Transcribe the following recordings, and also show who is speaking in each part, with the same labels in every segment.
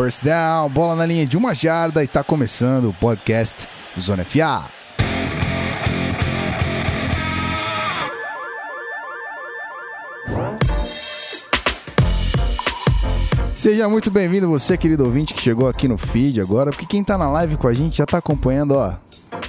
Speaker 1: First down, bola na linha de uma jarda e tá começando o podcast Zona FA. Seja muito bem-vindo você, querido ouvinte, que chegou aqui no feed agora, porque quem tá na live com a gente já tá acompanhando, ó.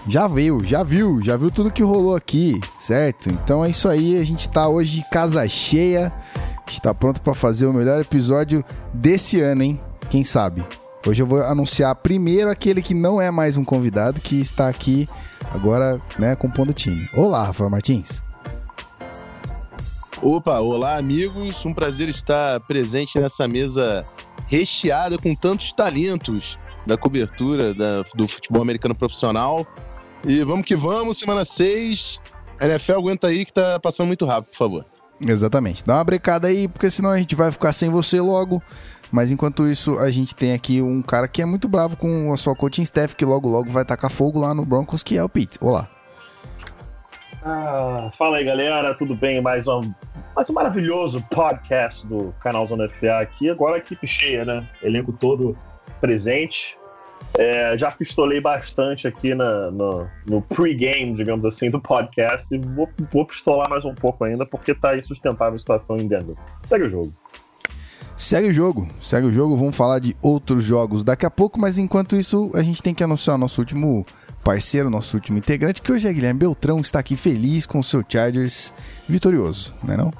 Speaker 1: Já viu, já viu, já viu tudo que rolou aqui, certo? Então é isso aí, a gente tá hoje casa cheia, a gente tá pronto para fazer o melhor episódio desse ano, hein? Quem sabe? Hoje eu vou anunciar primeiro aquele que não é mais um convidado, que está aqui agora, né, compondo o time. Olá, Rafael Martins.
Speaker 2: Opa, olá amigos, um prazer estar presente nessa mesa recheada com tantos talentos da cobertura da, do futebol americano profissional. E vamos que vamos, semana 6. NFL aguenta aí que tá passando muito rápido, por favor.
Speaker 1: Exatamente. Dá uma brecada aí, porque senão a gente vai ficar sem você logo. Mas enquanto isso, a gente tem aqui um cara que é muito bravo com a sua coaching staff, que logo logo vai tacar fogo lá no Broncos, que é o Pete. Olá.
Speaker 3: Ah, fala aí, galera, tudo bem? Mais um, mais um maravilhoso podcast do canal Zona FA aqui. Agora equipe cheia, né? Elenco todo presente. É, já pistolei bastante aqui na, no, no pre-game, digamos assim, do podcast. E vou, vou pistolar mais um pouco ainda, porque tá insustentável a situação em Denver. Segue o jogo.
Speaker 1: Segue o jogo, segue o jogo. Vamos falar de outros jogos daqui a pouco, mas enquanto isso, a gente tem que anunciar nosso último parceiro, nosso último integrante, que hoje é Guilherme Beltrão, está aqui feliz com o seu Chargers vitorioso, não é não?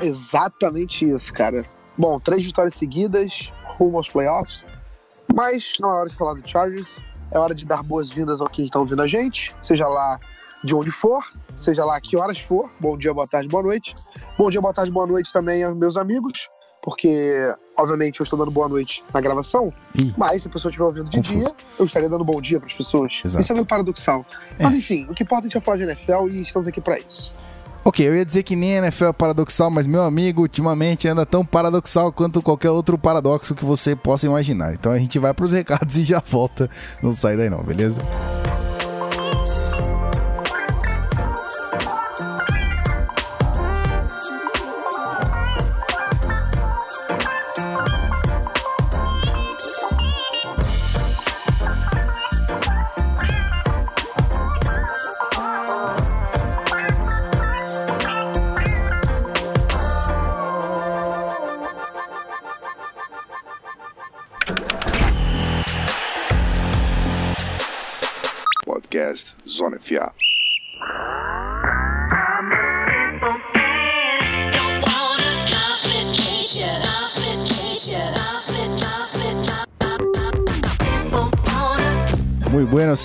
Speaker 4: Exatamente isso, cara. Bom, três vitórias seguidas, rumo aos playoffs, mas não é hora de falar do Chargers, é hora de dar boas-vindas ao que estão ouvindo a gente, seja lá de onde for, seja lá que horas for. Bom dia, boa tarde, boa noite. Bom dia, boa tarde, boa noite também aos meus amigos, porque, obviamente, eu estou dando boa noite na gravação,
Speaker 1: Ih.
Speaker 4: mas se a pessoa estiver ouvindo de
Speaker 1: Confuso.
Speaker 4: dia, eu estaria dando bom dia para as pessoas.
Speaker 1: Exato.
Speaker 4: Isso é meio paradoxal.
Speaker 1: É.
Speaker 4: Mas enfim, o que importa é a gente falar de NFL e estamos aqui para isso.
Speaker 1: Ok, eu ia dizer que nem a NFL é paradoxal, mas meu amigo, ultimamente anda tão paradoxal quanto qualquer outro paradoxo que você possa imaginar. Então a gente vai pros recados e já volta. Não sai daí não, beleza?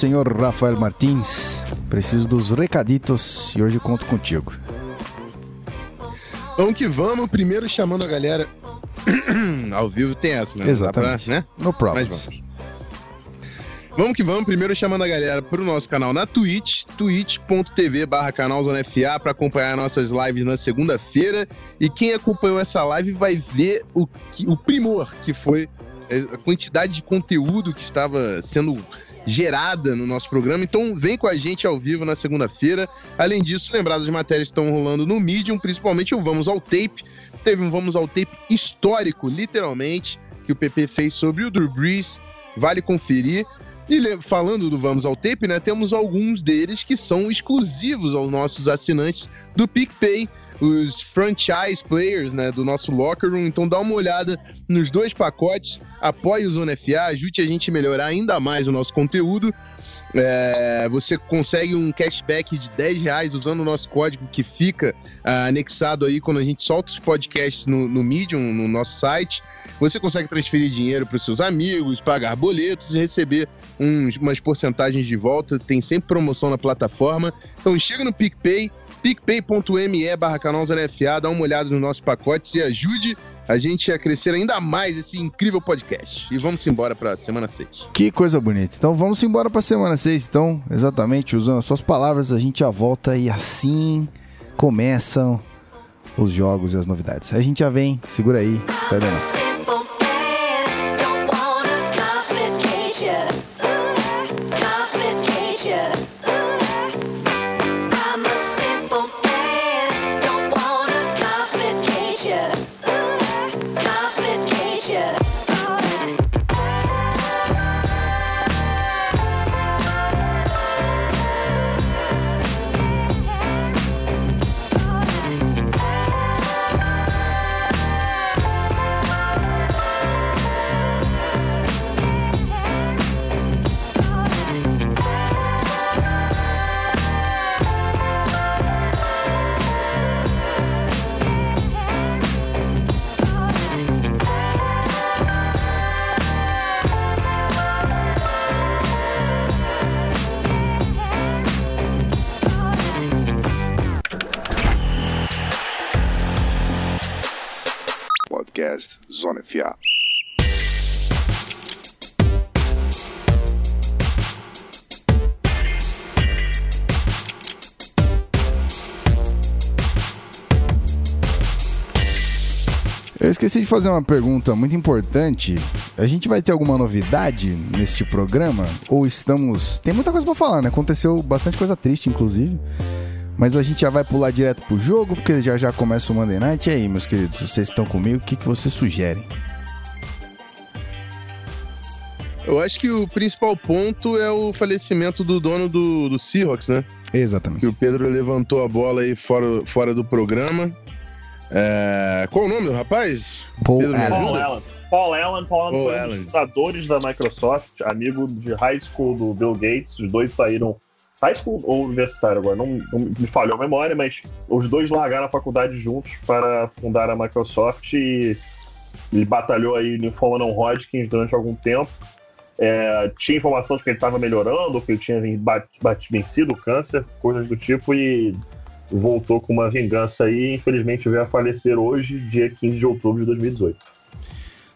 Speaker 1: Senhor Rafael Martins. Preciso dos recaditos e hoje conto contigo.
Speaker 2: Vamos que vamos, primeiro chamando a galera. Ao vivo tem essa, né? Dá pra-
Speaker 1: Exatamente.
Speaker 2: né?
Speaker 1: No problem.
Speaker 2: Mas vamos. Vamos que vamos, primeiro chamando a galera pro nosso canal na Twitch, twitch.tv barra FA para acompanhar nossas lives na segunda-feira. E quem acompanhou essa live vai ver o, que- o primor que foi é, a quantidade de conteúdo que estava sendo gerada no nosso programa. Então vem com a gente ao vivo na segunda-feira. Além disso, lembrar das matérias que estão rolando no Medium, principalmente o Vamos ao Tape. Teve um Vamos ao Tape histórico, literalmente, que o PP fez sobre o Drew Brees. Vale conferir. E falando do Vamos ao Tape, né, temos alguns deles que são exclusivos aos nossos assinantes do PicPay, os franchise players né, do nosso Locker Room. Então dá uma olhada nos dois pacotes, apoie o Zona FA, ajude a gente a melhorar ainda mais o nosso conteúdo. É, você consegue um cashback de 10 reais usando o nosso código que fica ah, anexado aí quando a gente solta os podcasts no, no Medium, no nosso site. Você consegue transferir dinheiro para os seus amigos, pagar boletos e receber uns- umas porcentagens de volta. Tem sempre promoção na plataforma. Então chega no PicPay, picpay.me barra canal Zona FA, dá uma olhada nos nossos pacotes e ajude a gente a crescer ainda mais esse incrível podcast. E vamos embora para semana 6.
Speaker 1: Que coisa bonita. Então vamos embora pra semana 6. Então, exatamente, usando as suas palavras, a gente já volta e assim começam os jogos e as novidades. A gente já vem, segura aí, sai daí esqueci de fazer uma pergunta muito importante. A gente vai ter alguma novidade neste programa? Ou estamos. Tem muita coisa pra falar, né? Aconteceu bastante coisa triste, inclusive. Mas a gente já vai pular direto pro jogo, porque já já começa o Monday Night. E aí, meus queridos, vocês estão comigo? O que, que vocês sugerem?
Speaker 2: Eu acho que o principal ponto é o falecimento do dono do, do Seahawks, né?
Speaker 1: Exatamente.
Speaker 2: Que o Pedro levantou a bola aí fora, fora do programa. É, Qual o nome do rapaz?
Speaker 1: Paul Allen.
Speaker 3: Paul? Allen. Paul Allen, Paul Allen
Speaker 2: Paul
Speaker 3: foi um dos fundadores da Microsoft, amigo de high school do Bill Gates. Os dois saíram. High school ou universitário agora, não, não me falhou a memória, mas os dois largaram a faculdade juntos para fundar a Microsoft e ele batalhou aí no Foreman Hodgkins durante algum tempo. É, tinha informação de que ele estava melhorando, que ele tinha bat- bat- vencido o câncer, coisas do tipo, e voltou com uma vingança aí. Infelizmente veio a falecer hoje, dia 15 de outubro de 2018.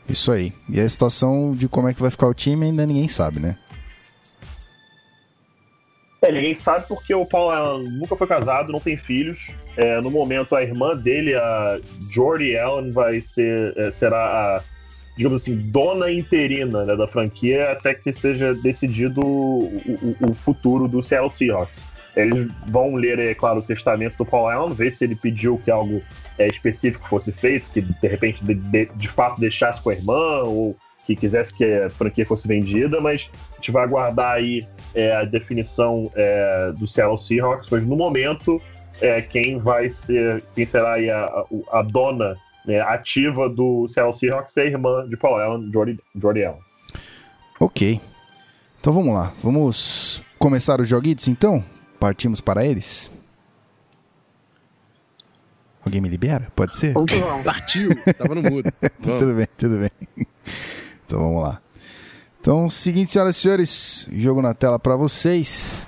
Speaker 1: Isso aí. E a situação de como é que vai ficar o time ainda ninguém sabe, né?
Speaker 3: É, ninguém sabe porque o Paul Allen nunca foi casado, não tem filhos. É, no momento, a irmã dele, a Jordi Allen, vai ser, é, será a, digamos assim, dona interina né, da franquia até que seja decidido o, o- o futuro do Seattle Seahawks. Eles vão ler, é claro, o testamento do Paul Allen, ver se ele pediu que algo é, específico fosse feito, que de repente de, de- de fato deixasse com a irmã ou que quisesse que a franquia fosse vendida, mas a gente vai aguardar aí é, a definição é, do Seattle Seahawks, mas no momento é, quem vai ser, quem será a, a- dona né, ativa do Seattle Seahawks é a irmã de Paul Allen, Jordi, Jordi Allen.
Speaker 1: Ok. Então vamos lá. Vamos começar os joguitos então? Partimos para eles? Alguém me libera? Pode ser?
Speaker 2: Partiu! Tava no mudo.
Speaker 1: Tudo bem, tudo bem. Então vamos lá. Então, seguinte, senhoras e senhores, jogo na tela para vocês.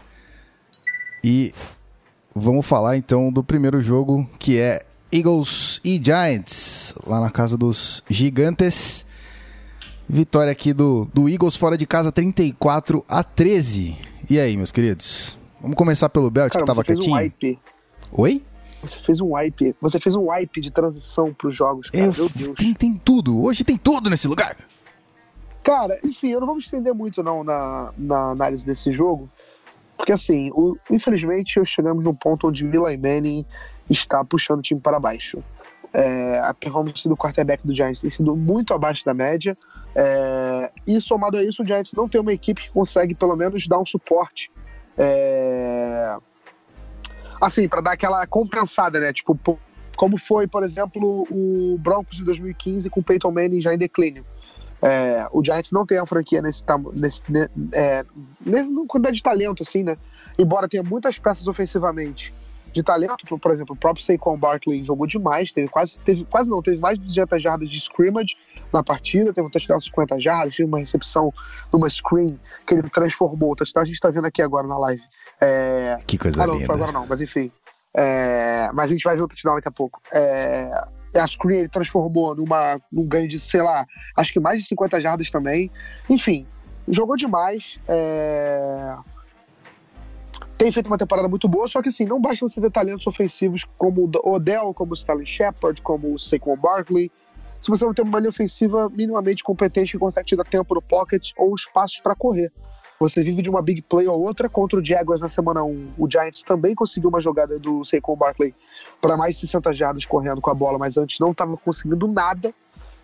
Speaker 1: E vamos falar então do primeiro jogo que é Eagles e Giants, lá na casa dos Gigantes. Vitória aqui do, do Eagles fora de casa 34 a 13. E aí, meus queridos? Vamos começar pelo Belt,
Speaker 4: Cara,
Speaker 1: que tava
Speaker 4: você fez um wipe.
Speaker 1: Oi?
Speaker 4: Você fez um wipe. Você fez um wipe de transição pros jogos, cara.
Speaker 1: Eu,
Speaker 4: Meu Deus.
Speaker 1: tem, tem tudo. Hoje tem tudo nesse lugar.
Speaker 4: Cara, enfim, eu não vou me estender muito não na, na análise desse jogo, porque assim, o- infelizmente chegamos num ponto onde Eli Manning está puxando o time para baixo. É, a performance do quarterback do Giants tem sido muito abaixo da média, é, e somado a isso, o Giants não tem uma equipe que consegue pelo menos dar um suporte. É, assim, para dar aquela compensada, né? Tipo, como foi, por exemplo, o Broncos de 2015 com o Peyton Manning já em declínio. É, o Giants não tem a franquia nesse, nesse, ne- é, nesse quantidade de talento, assim, né? Embora tenha muitas peças ofensivamente de talento, por, exemplo, o próprio Saquon Barkley jogou demais, teve quase, teve, quase não, teve mais de 200 jardas de scrimmage na partida, teve um touchdown de 50 jardas, teve uma recepção numa screen que ele transformou, o touchdown a gente tá vendo aqui agora na live. É,
Speaker 1: Que coisa
Speaker 4: ah, não, não
Speaker 1: linda.
Speaker 4: foi agora não, mas enfim. É, mas a gente vai ver o touchdown daqui a pouco. É, a screen ele transformou numa, num ganho de, sei lá, acho que mais de 50 jardas também. Enfim, jogou demais. é, Tem feito uma temporada muito boa, só que assim, não basta você ter talentos ofensivos como o Odell, como o Stanley Shepard, como o Saquon Barkley. Se você não tem uma linha ofensiva minimamente competente que consegue te dar tempo no pocket ou espaços para correr. Você vive de uma big play ou outra contra o Jaguars na semana 1. O Giants também conseguiu uma jogada do Saquon Barkley para mais de 60 jardas correndo com a bola, mas antes não estava conseguindo nada.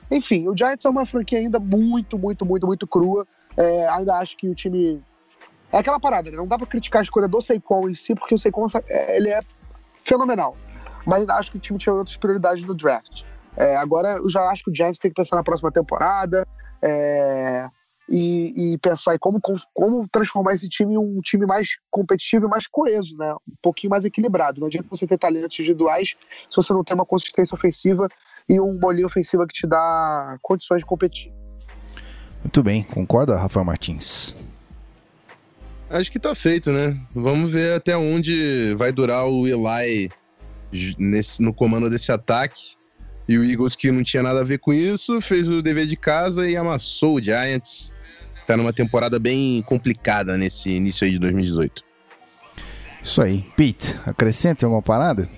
Speaker 4: Enfim, o Giants é uma franquia ainda muito, muito, muito, muito crua. É, ainda acho que o time. É aquela parada, né? Não dá pra criticar a escolha do Saquon em si, porque o Saquon é, ele é fenomenal. Mas ainda acho que o time tinha outras prioridades no draft. É, agora eu já acho que o Giants tem que pensar na próxima temporada. é, e, e pensar em como, como transformar esse time em um time mais competitivo e mais coeso, né? Um pouquinho mais equilibrado. Não adianta você ter talentos individuais se você não tem uma consistência ofensiva e um bolinho ofensiva que te dá condições de competir.
Speaker 1: Muito bem, concorda, Rafael Martins?
Speaker 2: Acho que tá feito, né? Vamos ver até onde vai durar o Eli nesse, no comando desse ataque. E o Eagles, que não tinha nada a ver com isso, fez o dever de casa e amassou o Giants. Tá numa temporada bem complicada nesse início aí de 2018.
Speaker 1: Isso aí. Pete, acrescenta alguma parada?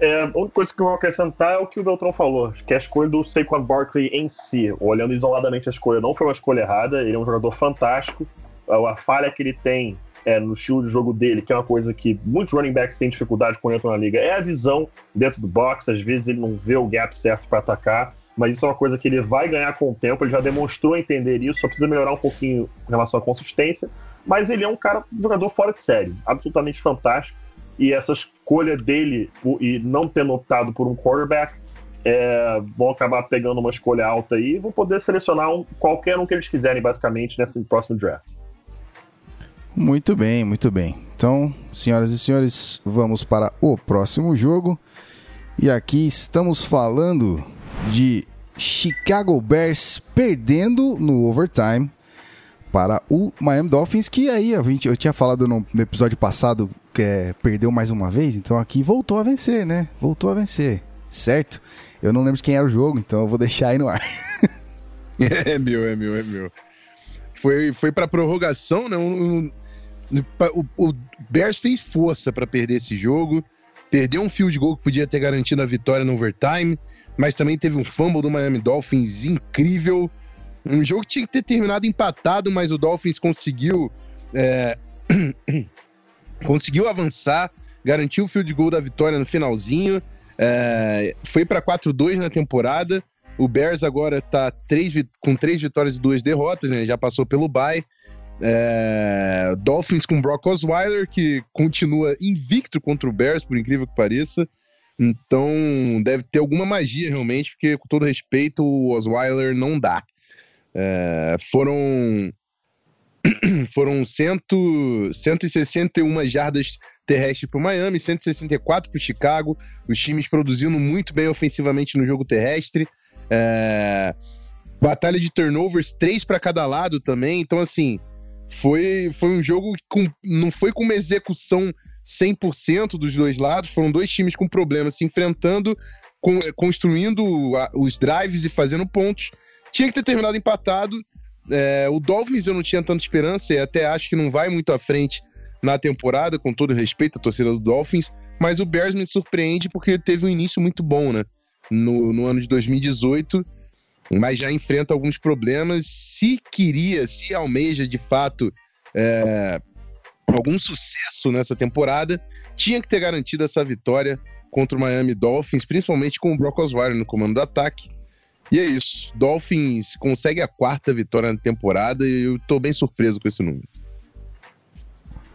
Speaker 3: É, a única coisa que eu vou acrescentar é o que o Beltrão falou, que é a escolha do Saquon Barkley em si. Olhando isoladamente a escolha, não foi uma escolha errada, ele é um jogador fantástico. A, falha que ele tem é, no estilo de jogo dele, que é uma coisa que muitos running backs têm dificuldade quando entram na liga, é a visão dentro do box. Às vezes ele não vê o gap certo para atacar, mas isso é uma coisa que ele vai ganhar com o tempo. Ele já demonstrou entender isso, só precisa melhorar um pouquinho em relação à consistência. Mas ele é um cara, um jogador fora de série, absolutamente fantástico. E essa escolha dele e não tendo optado por um quarterback é, vão acabar pegando uma escolha alta aí e vão poder selecionar um, qualquer um que eles quiserem, basicamente, nesse próximo draft.
Speaker 1: Muito bem, muito bem. Então, senhoras e senhores, vamos para o próximo jogo. E aqui estamos falando de Chicago Bears perdendo no overtime para o Miami Dolphins, que aí eu tinha falado no, episódio passado é, perdeu mais uma vez, então aqui voltou a vencer, né? Voltou a vencer, certo? Eu não lembro de quem era o jogo, então eu vou deixar aí no ar.
Speaker 2: É meu, é meu, é meu. Foi, foi pra prorrogação, né? Um- um- o, o Bears fez força pra perder esse jogo. Perdeu um field goal que podia ter garantido a vitória no overtime, mas também teve um fumble do Miami Dolphins incrível. Um jogo que tinha que ter terminado empatado, mas o Dolphins conseguiu é, conseguiu avançar, garantiu o field goal da vitória no finalzinho. é, foi para 4-2 na temporada. O Bears agora tá vi- com três vitórias e duas derrotas, né? Já passou pelo bye. É, Dolphins com Brock Osweiler, que continua invicto contra o Bears, por incrível que pareça. Então, deve ter alguma magia realmente, porque, com todo respeito, o Osweiler não dá. É, foram foram cento, 161 jardas terrestres para o Miami, 164 para o Chicago. Os times produzindo muito bem ofensivamente no jogo terrestre. É, batalha de turnovers, três para cada lado também. Então, assim, foi, foi um jogo com, não foi com uma execução 100% dos dois lados. Foram dois times com problemas se enfrentando, com- construindo os drives e fazendo pontos. Tinha que ter terminado empatado. É, o Dolphins eu não tinha tanta esperança e até acho que não vai muito à frente na temporada, com todo respeito à torcida do Dolphins. Mas o Bears me surpreende porque teve um início muito bom, né? No, no ano de 2018, mas já enfrenta alguns problemas. Se queria, se almeja de fato é, algum sucesso nessa temporada, tinha que ter garantido essa vitória contra o Miami Dolphins, principalmente com o Brock Osweiler no comando do ataque. E é isso. Dolphins consegue a quarta vitória na temporada e eu tô bem surpreso com esse número.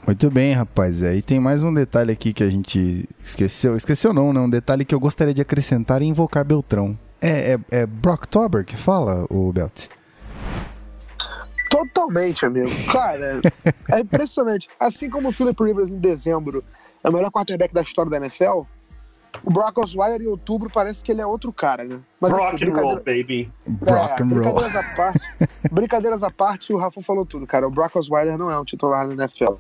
Speaker 1: Muito bem, rapaz. Aí tem mais um detalhe aqui que a gente esqueceu. Esqueceu não, né? Um detalhe que eu gostaria de acrescentar e invocar Beltrão. É, é, é Brocktober que fala, o Belt?
Speaker 4: Totalmente, amigo. Cara, é impressionante. Assim como o Philip Rivers em dezembro é o melhor quarterback da história da NFL, o Brock Osweiler em outubro parece que ele é outro cara, né? Mas
Speaker 3: Rock
Speaker 4: enfim,
Speaker 3: and roll, baby.
Speaker 1: Brock
Speaker 4: é,
Speaker 1: and roll.
Speaker 4: brincadeiras à parte, brincadeiras à parte, o Rafa falou tudo, cara. O Brock Osweiler não é um titular na NFL.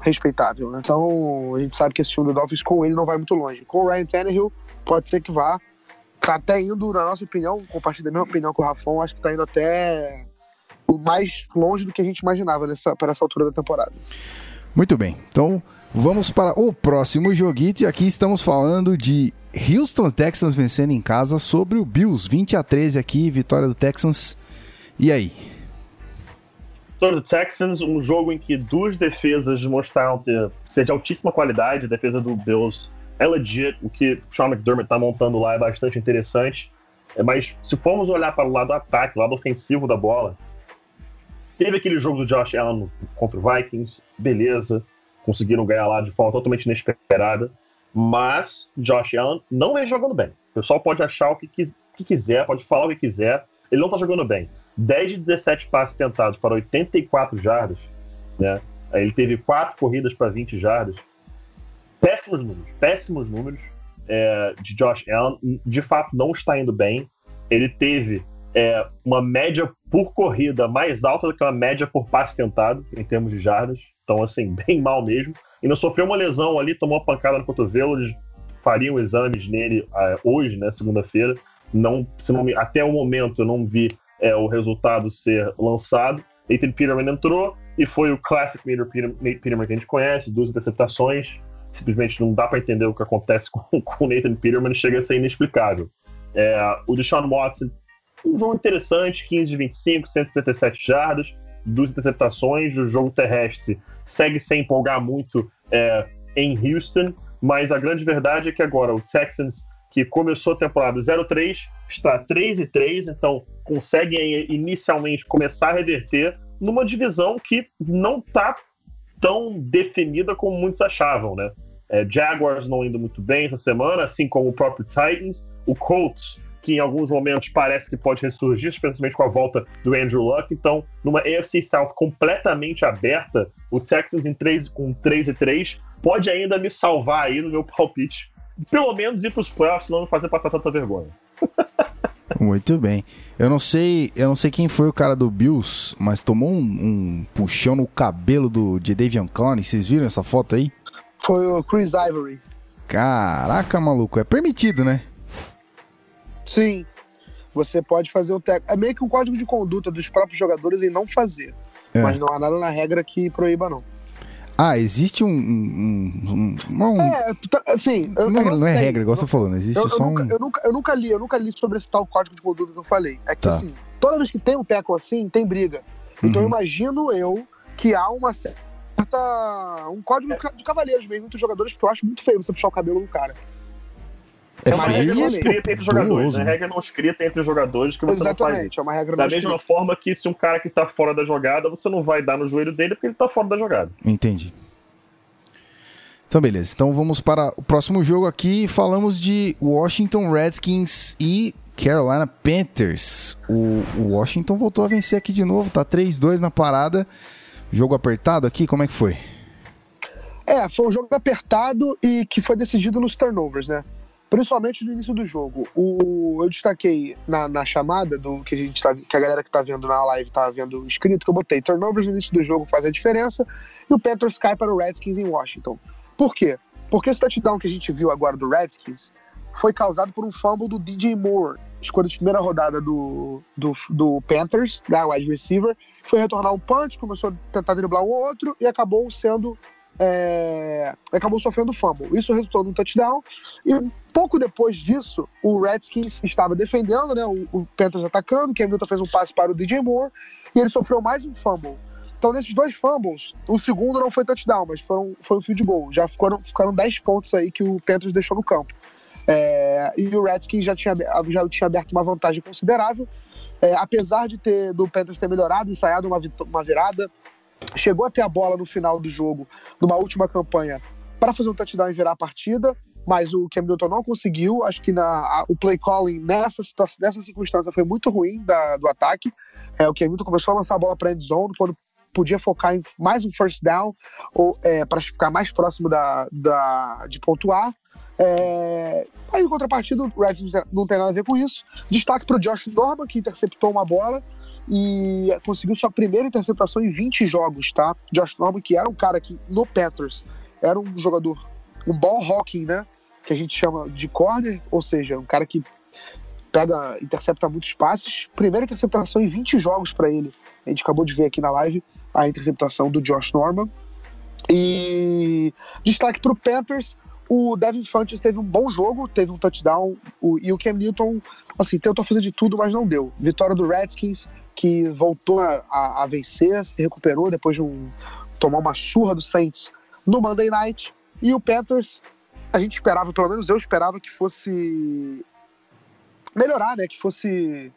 Speaker 4: Respeitável, né? Então, a gente sabe que esse time do Dolphins com ele não vai muito longe. Com o Ryan Tannehill, pode ser que vá. Tá até indo, na nossa opinião, compartilho da mesma opinião com o Rafão, acho que tá indo até o mais longe do que a gente imaginava nessa, para essa altura da temporada.
Speaker 1: Muito bem. Então, vamos para o próximo joguito. E aqui estamos falando de Houston Texans vencendo em casa sobre o Bills. 20 a 13 aqui, vitória do Texans. E aí?
Speaker 3: Vitória do Texans, um jogo em que duas defesas mostraram ter, ser de altíssima qualidade. A defesa do Bills é legit. O que Sean McDermott tá montando lá é bastante interessante. É, mas se formos olhar para o lado do ataque, lado ofensivo da bola, teve aquele jogo do Josh Allen contra o Vikings, beleza. Conseguiram ganhar lá de forma totalmente inesperada. Mas Josh Allen não vem jogando bem. O pessoal pode achar o que, que quiser, pode falar o que quiser. Ele não tá jogando bem. 10 de 17 passes tentados para 84 jardas, né? Ele teve quatro corridas para 20 jardas. Péssimos números, péssimos números é, de Josh Allen. De fato, não está indo bem. Ele teve é, uma média por corrida mais alta do que uma média por passe tentado, em termos de jardas. Então, assim, bem mal mesmo. E não sofreu uma lesão ali, tomou uma pancada no cotovelo. fariam exames nele ah, hoje, né, segunda-feira. Não, não até o momento eu não vi é, o resultado ser lançado. Nathan Peterman entrou e foi o Peter- Nate Peterman que a gente conhece, duas interceptações. Simplesmente não dá para entender o que acontece com, o Nathan Peterman, chega a ser inexplicável. É, o Deshaun Watson, um jogo interessante, 15 de 25, 177 jardas, duas interceptações. O jogo terrestre segue sem empolgar muito é, em Houston, mas a grande verdade é que agora o Texans, que começou a temporada 0-3, está 3-3, então conseguem inicialmente começar a reverter numa divisão que não está tão definida como muitos achavam, né? É, Jaguars não indo muito bem essa semana, assim como o próprio Titans, o Colts, que em alguns momentos parece que pode ressurgir, especialmente com a volta do Andrew Luck. Então, numa AFC South completamente aberta, o Texans em 3, com 3 e 3 pode ainda me salvar aí no meu palpite. Pelo menos ir para os playoffs, não me fazer passar tanta vergonha.
Speaker 1: Muito bem. Eu não sei, eu não sei quem foi o cara do Bills, mas tomou um, um puxão no cabelo do de Davion Clowney. Vocês viram essa foto aí?
Speaker 4: Foi o Chris Ivory.
Speaker 1: Caraca, maluco, é permitido, né?
Speaker 4: Sim. Você pode fazer o técnico. É meio que um código de conduta dos próprios jogadores em não fazer.
Speaker 1: É.
Speaker 4: Mas não há nada na regra que proíba, não.
Speaker 1: Ah, existe um, um, um- um- um-
Speaker 4: É, tá- assim. Eu,
Speaker 1: não, é,
Speaker 4: eu
Speaker 1: não é
Speaker 4: sei.
Speaker 1: regra, igual você falou, né? Existe
Speaker 4: Eu, eu
Speaker 1: só
Speaker 4: nunca,
Speaker 1: um.
Speaker 4: eu, nunca, eu nunca li, eu nunca li sobre esse tal código de conduta que eu falei. É que
Speaker 1: Tá.
Speaker 4: assim, toda vez que tem um teco assim, tem briga. Então
Speaker 1: Uhum.
Speaker 4: imagino eu que há uma certa. um código de cavaleiros mesmo entre os jogadores, porque eu acho muito feio você puxar o cabelo do cara.
Speaker 1: É
Speaker 3: É uma regra não
Speaker 4: é
Speaker 3: escrita entre os jogadores,
Speaker 1: perigoso,
Speaker 3: né?
Speaker 1: né?
Speaker 3: Regra não escrita entre os jogadores que você não faz isso.
Speaker 4: Exatamente, é uma regra
Speaker 3: Da mesma
Speaker 4: escrita.
Speaker 3: forma que se um cara que tá fora da jogada, você não vai dar no joelho dele porque ele tá fora da jogada.
Speaker 1: Entendi. Então, beleza. Então vamos para o próximo jogo aqui. Falamos de Washington Redskins e Carolina Panthers. O, o Washington voltou a vencer aqui de novo, tá 3-2 na parada. Jogo apertado aqui, como é que foi?
Speaker 4: É, foi um jogo apertado e que foi decidido nos turnovers, né? Principalmente no início do jogo. O, eu destaquei na, na chamada do que a gente tá, que a galera que tá vendo na live tá vendo escrito, que eu botei turnovers no início do jogo faz a diferença, e o Panthers cai para o Redskins em Washington. Por quê? Porque esse touchdown que a gente viu agora do Redskins foi causado por um fumble do DJ Moore, escolha de primeira rodada do, do, do Panthers, da wide receiver, foi retornar um punch, começou a tentar driblar um ou outro e acabou sendo é, acabou sofrendo fumble. Isso resultou num touchdown. E pouco depois disso, o Redskins estava defendendo, né? O, o Panthers atacando. Cam Newton fez um passe para o DJ Moore e ele sofreu mais um fumble. Então, nesses dois fumbles, o segundo não foi touchdown, mas foram, foi um field goal. Já ficaram, ficaram 10 pontos aí que o Panthers deixou no campo. É, e o Redskins já tinha, já tinha aberto uma vantagem considerável. É, apesar de ter do Panthers ter melhorado, ensaiado uma, uma virada, chegou a ter a bola no final do jogo, numa última campanha, para fazer um touchdown e virar a partida, mas o Cam Newton não conseguiu. Acho que na, a- o play calling nessa, situação, nessa circunstância foi muito ruim da- do ataque. É, o Cam Newton começou a lançar a bola para end zone quando podia focar em mais um first down ou para ficar mais próximo da, da- de pontuar. É, aí, em contrapartida, o Redskins não tem nada a ver com isso. Destaque para o Josh Norman, que interceptou uma bola e conseguiu sua primeira interceptação em 20 jogos, tá? Josh Norman, que era um cara que no Panthers era um jogador, um ball hawking, né? Que a gente chama de corner, ou seja, um cara que pega, intercepta muitos passes. Primeira interceptação em 20 jogos para ele. A gente acabou de ver aqui na live a interceptação do Josh Norman. E destaque para o Panthers, o Devin Funches teve um bom jogo, teve um touchdown, o, e o Cam Newton, assim, tentou fazer de tudo, mas não deu. Vitória do Redskins, que voltou a, a- a vencer, se recuperou depois de um, tomar uma surra do Saints no Monday Night. E o Panthers, a gente esperava, pelo menos eu esperava que fosse melhorar, né? Que fosse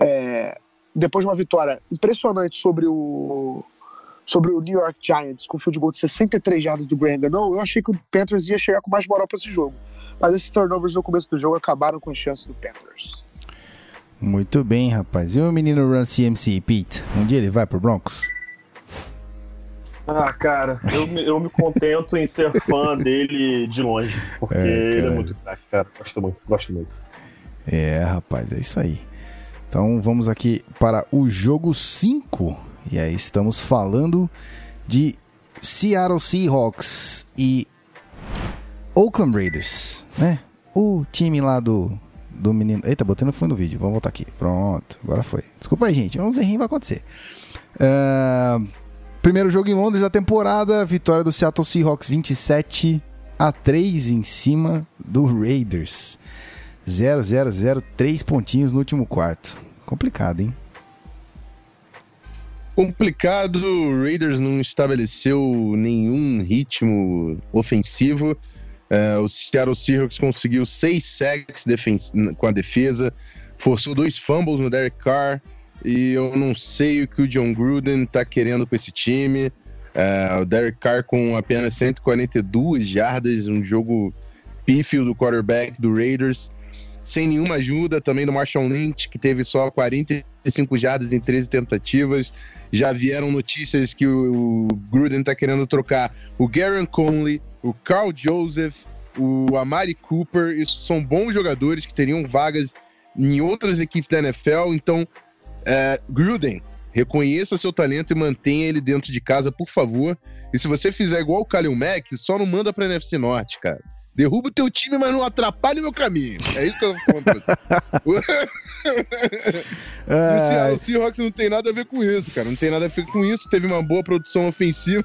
Speaker 4: é, depois de uma vitória impressionante sobre o sobre o New York Giants com field goal de 63 jardas do Graham Gano, eu achei que o Panthers ia chegar com mais moral para esse jogo. Mas esses turnovers no começo do jogo acabaram com as chances do Panthers.
Speaker 1: Muito bem, rapaz. E o menino Run CMC, Pete? Um dia ele vai pro Broncos?
Speaker 3: Ah, cara, eu, me- eu me contento em ser fã dele de longe. Porque
Speaker 1: É,
Speaker 3: ele é muito craque, cara. Gosto muito, gosto muito.
Speaker 1: É, rapaz, é isso aí. Então vamos aqui para o jogo 5. E aí estamos falando de Seattle Seahawks e Oakland Raiders, né? O time lá do, do menino. Eita, botei no fundo do vídeo. Vamos voltar aqui. Pronto, agora foi. Desculpa aí, gente. Um errinho vai acontecer. Ah, primeiro jogo em Londres da temporada. Vitória do Seattle Seahawks 27 a 3 em cima do Raiders. 0, 0, 0, 3 pontinhos no último quarto. Complicado, hein?
Speaker 2: Complicado, o Raiders não estabeleceu nenhum ritmo ofensivo. É, o Seattle Seahawks conseguiu seis sacks com a defesa, forçou dois fumbles no Derek Carr, e eu não sei o que o John Gruden tá querendo com esse time. É, o Derek Carr com apenas 142 jardas, um jogo pífio do quarterback do Raiders, sem nenhuma ajuda também do Marshall Lynch, que teve só 45 jardas em 13 tentativas. Já vieram notícias que o Gruden tá querendo trocar o Garen Conley, o Carl Joseph, o Amari Cooper. Isso são bons jogadores que teriam vagas em outras equipes da NFL. Então, é, Gruden, reconheça seu talento e mantenha ele dentro de casa, por favor. E se você fizer igual o Kalil Mack, só não manda pra NFC Norte, cara. Derruba o teu time, mas não atrapalhe o meu caminho. É isso que eu tô falando pra você. O
Speaker 1: Ah,
Speaker 2: Seahawks não tem nada a ver com isso, cara. Não tem nada a ver com isso. Teve uma boa produção ofensiva.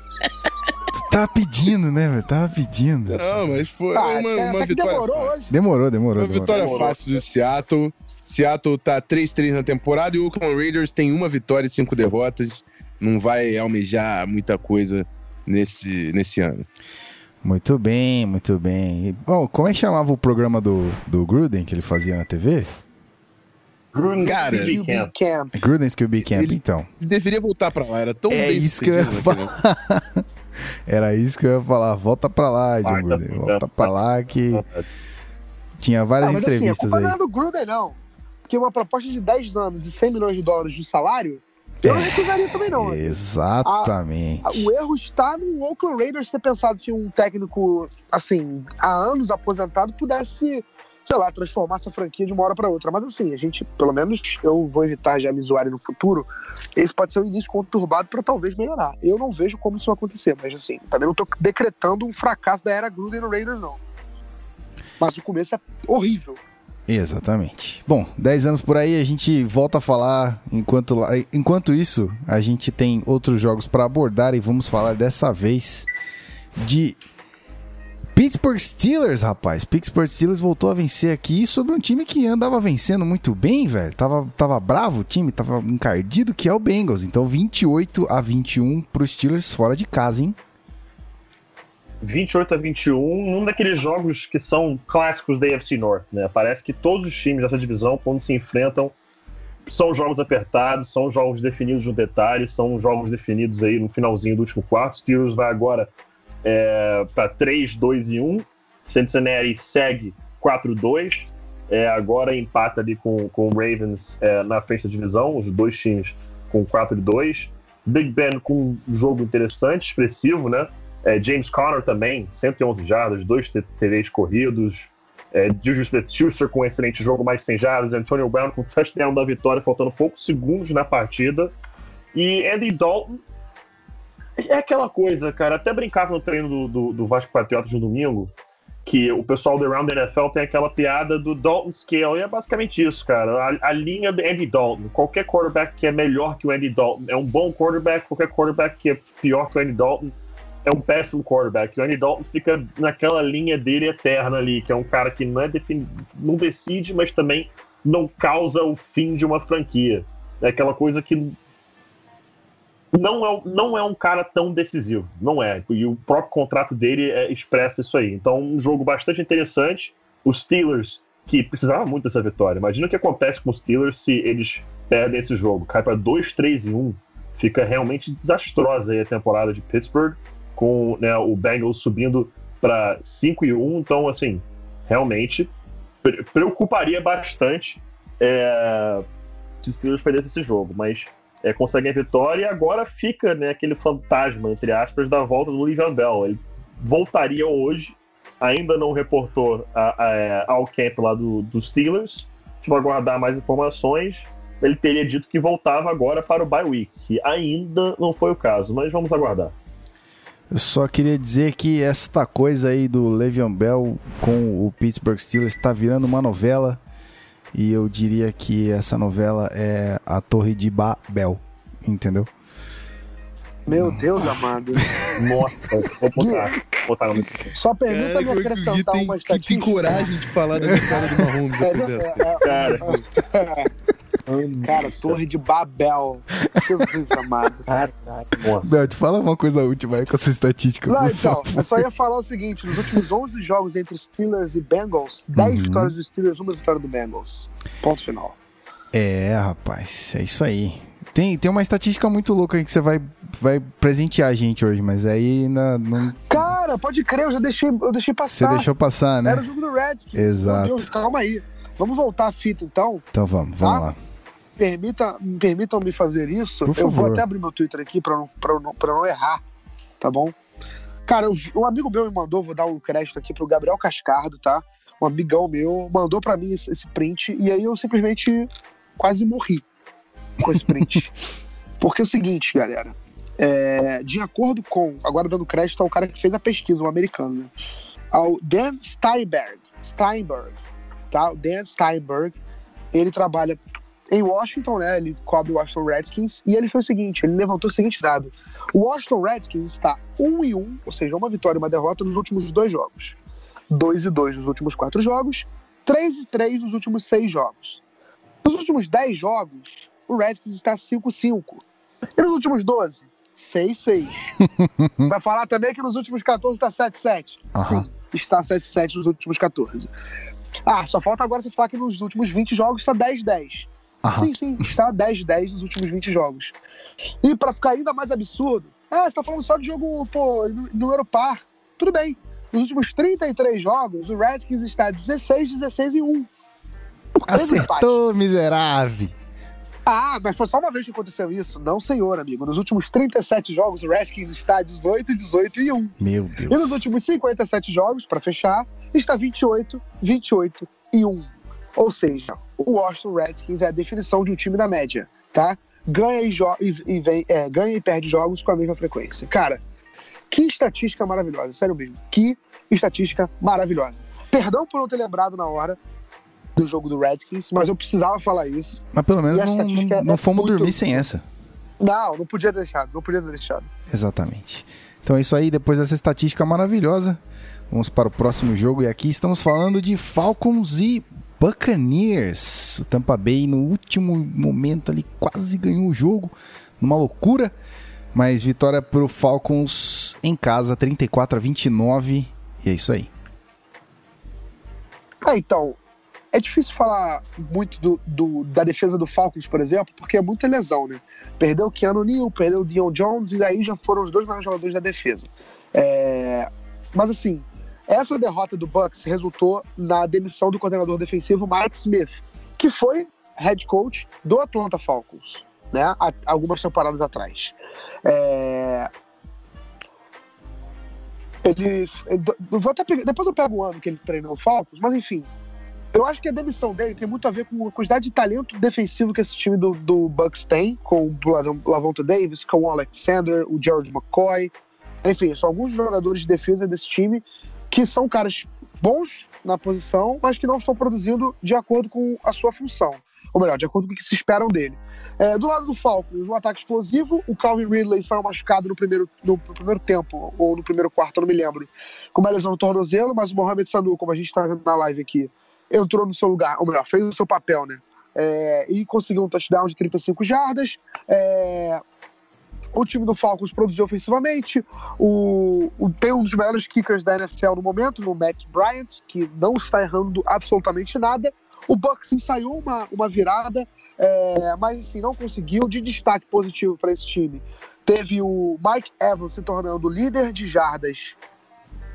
Speaker 1: tava pedindo, né, velho? Tava pedindo.
Speaker 2: Não, mas foi
Speaker 4: Ah,
Speaker 2: uma, uma
Speaker 4: que
Speaker 2: vitória
Speaker 4: demorou
Speaker 2: fácil.
Speaker 4: hoje.
Speaker 1: Demorou, demorou.
Speaker 2: Uma
Speaker 1: demorou.
Speaker 2: vitória
Speaker 3: Demorou.
Speaker 2: fácil do Seattle. Seattle tá 3-3 na temporada e o Oakland Raiders tem uma vitória e cinco derrotas. Não vai almejar muita coisa nesse, nesse ano.
Speaker 1: Muito bem, muito bem. E, Bom, como é que chamava o programa do, do Gruden que ele fazia na TV?
Speaker 3: Gruden
Speaker 2: Cara,
Speaker 3: Camp.
Speaker 4: Camp.
Speaker 1: Gruden's QB Camp,
Speaker 2: Ele-
Speaker 1: então.
Speaker 2: Ele deveria voltar pra lá, era tão
Speaker 1: É
Speaker 2: bem
Speaker 1: isso que eu ia falar. Era isso que eu ia falar. Volta pra lá, John Gruden. Volta pra lá que tinha várias
Speaker 4: Ah, mas assim, a
Speaker 1: entrevistas
Speaker 4: culpa não
Speaker 1: aí.
Speaker 4: é do Gruden, não. Porque uma proposta de 10 anos e 100 milhões de dólares de salário, eu não
Speaker 1: É.
Speaker 4: recusaria também, não.
Speaker 1: Exatamente.
Speaker 4: O erro está no Oakland Raiders ter pensado que um técnico, assim, há anos aposentado, pudesse, sei lá, transformar essa franquia de uma hora para outra. Mas assim, a gente, pelo menos, eu vou evitar já me zoarem no futuro. Esse pode ser um início conturbado para talvez melhorar. Eu não vejo como isso vai acontecer, mas assim, também não tô decretando um fracasso da era Gruden no Raiders, não. Mas o começo é horrível.
Speaker 1: Exatamente. Bom, 10 anos por aí, a gente volta a falar. Enquanto, enquanto isso, a gente tem outros jogos para abordar e vamos falar dessa vez de Pittsburgh Steelers, rapaz. Pittsburgh Steelers voltou a vencer aqui sobre um time que andava vencendo muito bem, velho. Tava, tava bravo o time, tava encardido, que é o Bengals. Então, 28 a 21 pro Steelers fora de casa, hein?
Speaker 3: 28 a 21, num daqueles jogos que são clássicos da AFC North, né? Parece que todos os times dessa divisão, quando se enfrentam, são jogos apertados, são jogos definidos no detalhe, são jogos definidos aí no finalzinho do último quarto. Steelers vai agora é, para 3, 2 e 1. Cincinnati segue 4-2. É, agora empata ali com, com o Ravens é, na frente da divisão, os dois times com 4 e 2. Big Ben com um jogo interessante, expressivo, né? É, James Conner também, 111 jardas, dois TVs corridos. É, Juju Smith-Schuster com um excelente jogo, mais 100 jardas. Antonio Brown com touchdown da vitória, faltando poucos segundos na partida. E Andy Dalton é aquela coisa, cara. Até brincava no treino do, do, do Vasco Patriotas no domingo, que o pessoal do Around the NFL tem aquela piada do Dalton Scale. E é basicamente isso, cara. A, a linha do Andy Dalton. Qualquer quarterback que é melhor que o Andy Dalton é um bom quarterback. Qualquer quarterback que é pior que o Andy Dalton é um péssimo quarterback. O Andy Dalton fica naquela linha dele eterna ali, que é um cara que não, é não decide, mas também não causa o fim de uma franquia. É aquela coisa que não é, não é um cara tão decisivo. Não é. E o próprio contrato dele é, expressa isso aí. Então, um jogo bastante interessante. Os Steelers, que precisavam muito dessa vitória. Imagina o que acontece com os Steelers se eles perdem esse jogo. Cai para 2, 3 e 1. Fica realmente desastrosa aí a temporada de Pittsburgh, com né, o Bengals subindo para 5 e 1. Então, assim, realmente pre- preocuparia bastante é, se os Steelers perdessem esse jogo. Mas é, a vitória e agora fica né, aquele fantasma, entre aspas, da volta do Le'Veon Bell. Ele voltaria hoje, ainda não reportou a- a- ao camp lá do, dos Steelers. Vai aguardar mais informações. Ele teria dito que voltava agora para o bye week, que ainda não foi o caso, mas vamos aguardar.
Speaker 1: Eu só queria dizer que esta coisa aí do Le'Veon Bell com o Pittsburgh Steelers está virando uma novela. E eu diria que essa novela é a Torre de Babel, entendeu?
Speaker 4: Meu Deus amado.
Speaker 3: Nossa, vou botar, vou botar no.
Speaker 4: Só permita
Speaker 2: Cara,
Speaker 4: me
Speaker 2: como é que o Gui
Speaker 4: acrescentar
Speaker 2: tem,
Speaker 4: uma
Speaker 2: que tem
Speaker 4: estatística.
Speaker 2: coragem de falar da vitória do Mahomes
Speaker 4: É, não,
Speaker 2: dessa.
Speaker 4: é, é,
Speaker 3: Cara.
Speaker 4: cara, Torre de Babel. Jesus amado.
Speaker 1: Belt, fala uma coisa última aí com essa estatística,
Speaker 4: Não,
Speaker 1: por
Speaker 4: então,
Speaker 1: favor.
Speaker 4: eu só ia falar o seguinte: nos últimos 11 jogos entre Steelers e Bengals, 10
Speaker 1: Uhum.
Speaker 4: vitórias dos Steelers, uma vitória do Bengals. Ponto final.
Speaker 1: É, rapaz, é isso aí. Tem, tem uma estatística muito louca aí que você vai, vai presentear a gente hoje, mas aí ainda não,
Speaker 4: Cara, pode crer, eu já deixei, eu deixei
Speaker 1: você
Speaker 4: passar.
Speaker 1: deixou passar, né?
Speaker 4: Era o jogo do Redskins.
Speaker 1: Exato.
Speaker 4: Meu Deus, calma aí. Vamos voltar à fita então.
Speaker 1: Então vamos, vamos
Speaker 4: Tá?
Speaker 1: lá.
Speaker 4: Permita, me permitam me fazer isso. Eu vou até abrir meu Twitter aqui pra não, pra, não, pra não errar, tá bom? Cara, eu um amigo meu me mandou, vou dar o crédito aqui pro Gabriel Cascardo, tá? Um amigão meu mandou pra mim esse, esse print e aí eu simplesmente quase morri com esse print. Porque é o seguinte, galera. é, de acordo com, agora dando crédito ao cara que fez a pesquisa, um americano, né? Ao Dan Steinberg, Steinberg, tá? O Dan Steinberg, ele trabalha em Washington, né? Ele cobre o Washington Redskins e ele fez o seguinte: ele levantou o seguinte dado. O Washington Redskins está 1 e 1, ou seja, uma vitória e uma derrota nos últimos dois jogos. 2 e 2 nos últimos quatro jogos, 3 e 3 nos últimos seis jogos. Nos últimos 10 jogos, o Redskins está 5 e 5. E nos últimos 12, 6 e 6. Vai falar também que nos últimos 14 está 7 e 7.
Speaker 1: Aham.
Speaker 4: Sim, está 7 e 7 nos últimos 14. Ah, só falta agora você falar que nos últimos 20 jogos está 10 e 10.
Speaker 1: Aham.
Speaker 4: Sim, sim, está 10 10 nos últimos 20 jogos. E pra ficar ainda mais absurdo, ah, você tá falando só de jogo, pô, no- número par. Tudo bem. Nos últimos 33 jogos, o Redskins está 16, 16 e 1. Por três empates.
Speaker 1: Acertou, miserável.
Speaker 4: Ah, mas foi só uma vez que aconteceu isso. Não, senhor, amigo. Nos últimos 37 jogos, o Redskins está 18, 18 e 1.
Speaker 1: Meu
Speaker 4: E nos
Speaker 1: Deus.
Speaker 4: últimos 57 jogos, pra fechar, está 28, 28 e 1. Ou seja, o Washington Redskins é a definição de um time da média, tá? Ganha e, e- vem- é, ganha e perde jogos com a mesma frequência. Cara, que estatística maravilhosa, sério mesmo. Que estatística maravilhosa. Perdão por não ter lembrado na hora do jogo do Redskins, mas eu precisava falar isso.
Speaker 1: Mas pelo menos não, não, não
Speaker 4: é
Speaker 1: fomos
Speaker 4: muito-
Speaker 1: dormir sem essa.
Speaker 4: Não, não podia ter deixado, não podia ter deixado.
Speaker 1: Exatamente. Então é isso aí, depois dessa estatística maravilhosa, vamos para o próximo jogo. E aqui estamos falando de Falcons e Buccaneers. O Tampa Bay no último momento ali quase ganhou o jogo, numa loucura. Mas vitória pro Falcons em casa, 34 a 29. E é isso aí.
Speaker 4: Ah, então, é difícil falar muito do, do- da defesa do Falcons, por exemplo, porque é muita lesão, né? Perdeu o Keanu Neal, perdeu o Dion Jones, e aí já foram os dois maiores jogadores da defesa. É, Mas assim, essa derrota do Bucks resultou na demissão do coordenador defensivo Mike Smith, que foi head coach do Atlanta Falcons, né? Há algumas temporadas atrás. É, Ele, vou até pegar- depois eu pego o ano que ele treinou o Falcons, mas enfim, eu acho que a demissão dele tem muito a ver com a quantidade de talento defensivo que esse time do, do Bucks tem, com o Lavon- Lavonte Davis, com o Alexander, o George McCoy, enfim, são alguns jogadores de defesa desse time que são caras bons na posição, mas que não estão produzindo de acordo com a sua função, ou melhor, de acordo com o que se esperam dele. É, do lado do Falcons, um ataque explosivo, o Calvin Ridley saiu machucado no primeiro, no, no primeiro tempo, ou no primeiro quarto, não me lembro, com uma lesão no tornozelo, mas o Mohamed Sanu, como a gente está vendo na live aqui, entrou no seu lugar, ou melhor, fez o seu papel, né? É, e conseguiu um touchdown de 35 jardas. É, o time do Falcons produziu ofensivamente. O, o- tem um dos melhores kickers da NFL no momento, no Matt Bryant, que não está errando absolutamente nada. O Bucks ensaiou uma, uma virada, é, mas assim, não conseguiu. De destaque positivo para esse time, teve o Mike Evans se tornando líder de jardas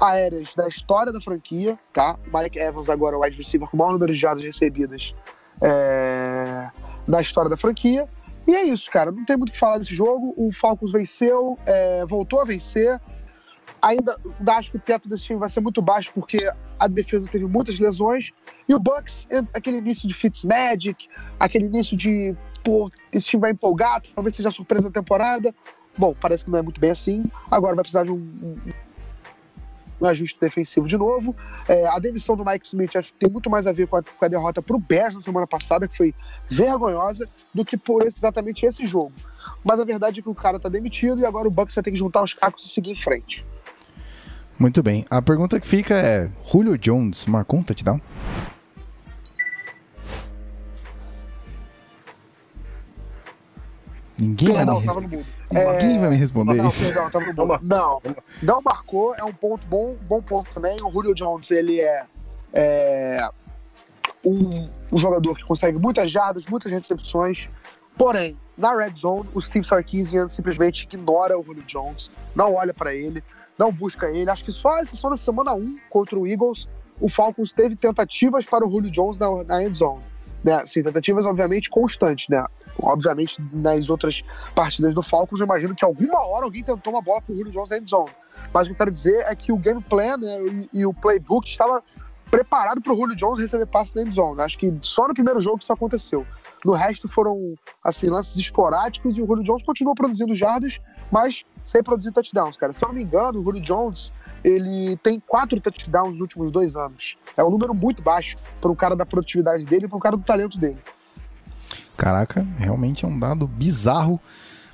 Speaker 4: aéreas da história da franquia, tá? O Mike Evans agora é o wide receiver com o maior número de jardas recebidas é, na história da franquia. E é isso, cara. Não tem muito o que falar desse jogo. O Falcons venceu, é, voltou a vencer. Ainda acho que o teto desse time vai ser muito baixo porque a defesa teve muitas lesões. E o Bucks, aquele início de Fitzmagic, aquele início de, pô, esse time vai empolgar, talvez seja a surpresa da temporada. Bom, parece que não é muito bem assim. Agora vai precisar de um, um- um ajuste defensivo de novo. É, a demissão do Mike Smith acho que tem muito mais a ver com a, com a derrota para o Bears na semana passada, que foi vergonhosa, do que por esse- exatamente esse jogo. Mas a verdade é que o cara tá demitido e agora o Bucks vai ter que juntar os cacos e seguir em frente.
Speaker 1: Muito bem. A pergunta que fica é: Julio Jones marcou um touchdown? Ninguém vai me responder.
Speaker 4: tava no mudo. É,
Speaker 1: Ninguém vai me responder
Speaker 4: Não,
Speaker 1: isso.
Speaker 4: perdão, tava no
Speaker 3: Não
Speaker 4: mundo. Não, não marcou, é um ponto bom, bom ponto também. O Julio Jones, ele é, é um, um jogador que consegue muitas jardas, muitas recepções. Porém, na red zone, o Steve Sarkisian simplesmente ignora o Julio Jones, não olha pra ele, não busca ele. Acho que só a exceção da semana 1 contra o Eagles, o Falcons teve tentativas para o Julio Jones na, na end zone. Né? Assim, tentativas, obviamente, constantes, né? Obviamente, nas outras partidas do Falcons, eu imagino que alguma hora alguém tentou uma bola pro Julio Jones na end zone. Mas o que eu quero dizer é que o game plan né, e, e o playbook estava preparado para o Julio Jones receber passe na end zone. Acho que só no primeiro jogo isso aconteceu. No resto foram assim, lances esporádicos e o Julio Jones continuou produzindo jardas, mas sem produzir touchdowns, cara. Se eu não me engano, o Julio Jones ele tem quatro touchdowns nos últimos dois anos. É um número muito baixo para o cara da produtividade dele e para o cara do talento dele.
Speaker 1: Caraca, realmente é um dado bizarro.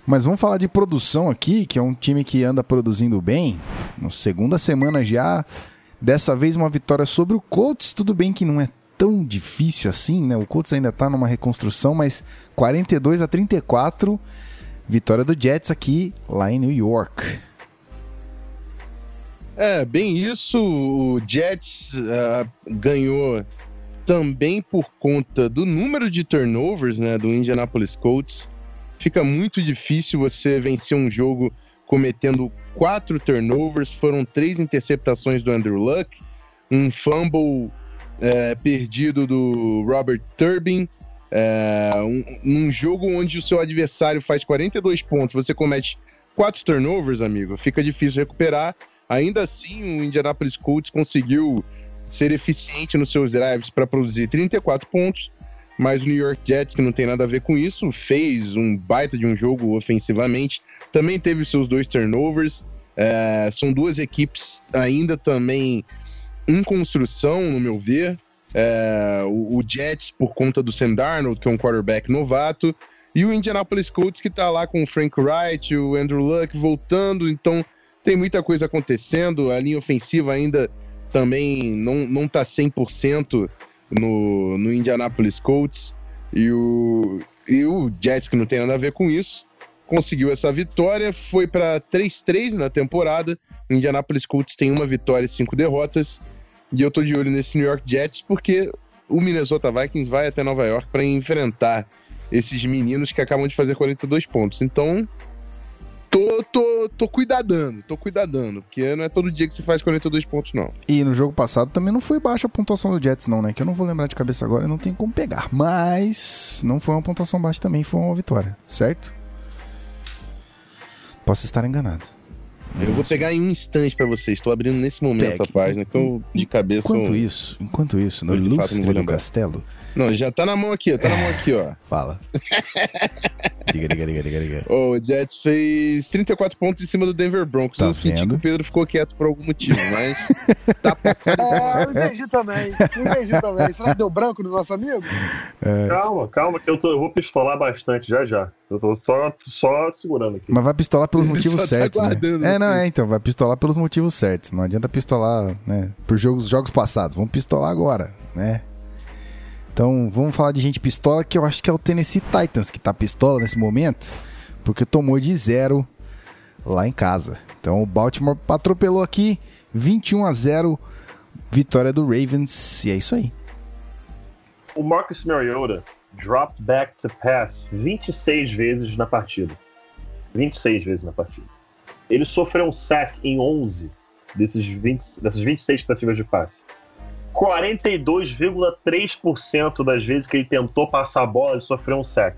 Speaker 1: Mas vamos falar de produção aqui, que é um time que anda produzindo bem. Na segunda semana já, dessa vez uma vitória sobre o Colts. Tudo bem que não é tão difícil assim, né? O Colts ainda tá numa reconstrução, mas 42 a 34, vitória do Jets aqui lá em New York.
Speaker 2: É, bem isso. O Jets ah, ganhou também por conta do número de turnovers né, do Indianapolis Colts. Fica muito difícil você vencer um jogo cometendo quatro turnovers. Foram três interceptações do Andrew Luck, um fumble é, perdido do Robert Turbin. É, um, um jogo onde o seu adversário faz 42 pontos, você comete quatro turnovers, amigo, fica difícil recuperar. Ainda assim, o Indianapolis Colts conseguiu ser eficiente nos seus drives para produzir 34 pontos, mas o New York Jets, que não tem nada a ver com isso, fez um baita de um jogo ofensivamente. Também teve seus dois turnovers. É, são duas equipes ainda também em construção, no meu ver. É, o, o Jets, por conta do Sam Darnold, que é um quarterback novato, e o Indianapolis Colts, que tá lá com o Frank Wright, o Andrew Luck voltando, então tem muita coisa acontecendo. A linha ofensiva ainda também não, não tá 100% no, no Indianapolis Colts. E o, e o Jets, que não tem nada a ver com isso, conseguiu essa vitória. Foi para 3-3 na temporada. O Indianapolis Colts tem uma vitória e cinco derrotas. E eu tô de olho nesse New York Jets porque o Minnesota Vikings vai até Nova York para enfrentar esses meninos que acabam de fazer 42 pontos. Então, tô, tô, tô cuidadando, tô cuidadando, porque não é todo dia que se faz 42 pontos, não.
Speaker 1: E no jogo passado também não foi baixa a pontuação do Jets, não, né? Que eu não vou lembrar de cabeça agora, não tem como pegar. Mas não foi uma pontuação baixa também, foi uma vitória, certo? Posso estar enganado.
Speaker 2: Eu vou pegar em um instante pra vocês. Tô abrindo nesse momento
Speaker 1: Pegue.
Speaker 2: a página, que eu de cabeça.
Speaker 1: Enquanto
Speaker 2: eu-
Speaker 1: isso, enquanto isso, no
Speaker 2: Eu, de fato, não
Speaker 1: lustre
Speaker 2: vou
Speaker 1: do castelo,
Speaker 2: Não, já tá na mão aqui, ó, tá na mão aqui, ó.
Speaker 1: fala. diga, diga, diga, diga, diga.
Speaker 2: O Jets fez 34 pontos em cima do Denver Broncos.
Speaker 1: Tá
Speaker 2: eu senti
Speaker 1: vendo?
Speaker 2: que o Pedro ficou quieto por algum motivo, mas tá passando.
Speaker 4: É, eu entendi também. Entendi também. Será que deu branco no nosso amigo?
Speaker 3: Calma, calma, que eu, tô- eu vou pistolar bastante já já. Eu tô só, só segurando aqui.
Speaker 1: Mas vai pistolar pelos
Speaker 2: Ele
Speaker 1: motivos
Speaker 2: tá
Speaker 1: certos, né?
Speaker 2: guardando
Speaker 1: É, não, é, então, vai pistolar pelos motivos certos. Não adianta pistolar, né, por jogos, jogos passados. Vamos pistolar agora, né? Então, vamos falar de gente pistola, que eu acho que é o Tennessee Titans que tá pistola nesse momento, porque tomou de zero lá em casa. Então, o Baltimore atropelou aqui, 21 a 0 vitória do Ravens, e é isso aí.
Speaker 3: O Marcus Mariota dropped back to pass 26 vezes na partida. 26 vezes na partida. Ele sofreu um sack em 11 desses 20, dessas 26 tentativas de passe. 42,3% das vezes que ele tentou passar a bola, ele sofreu um sack.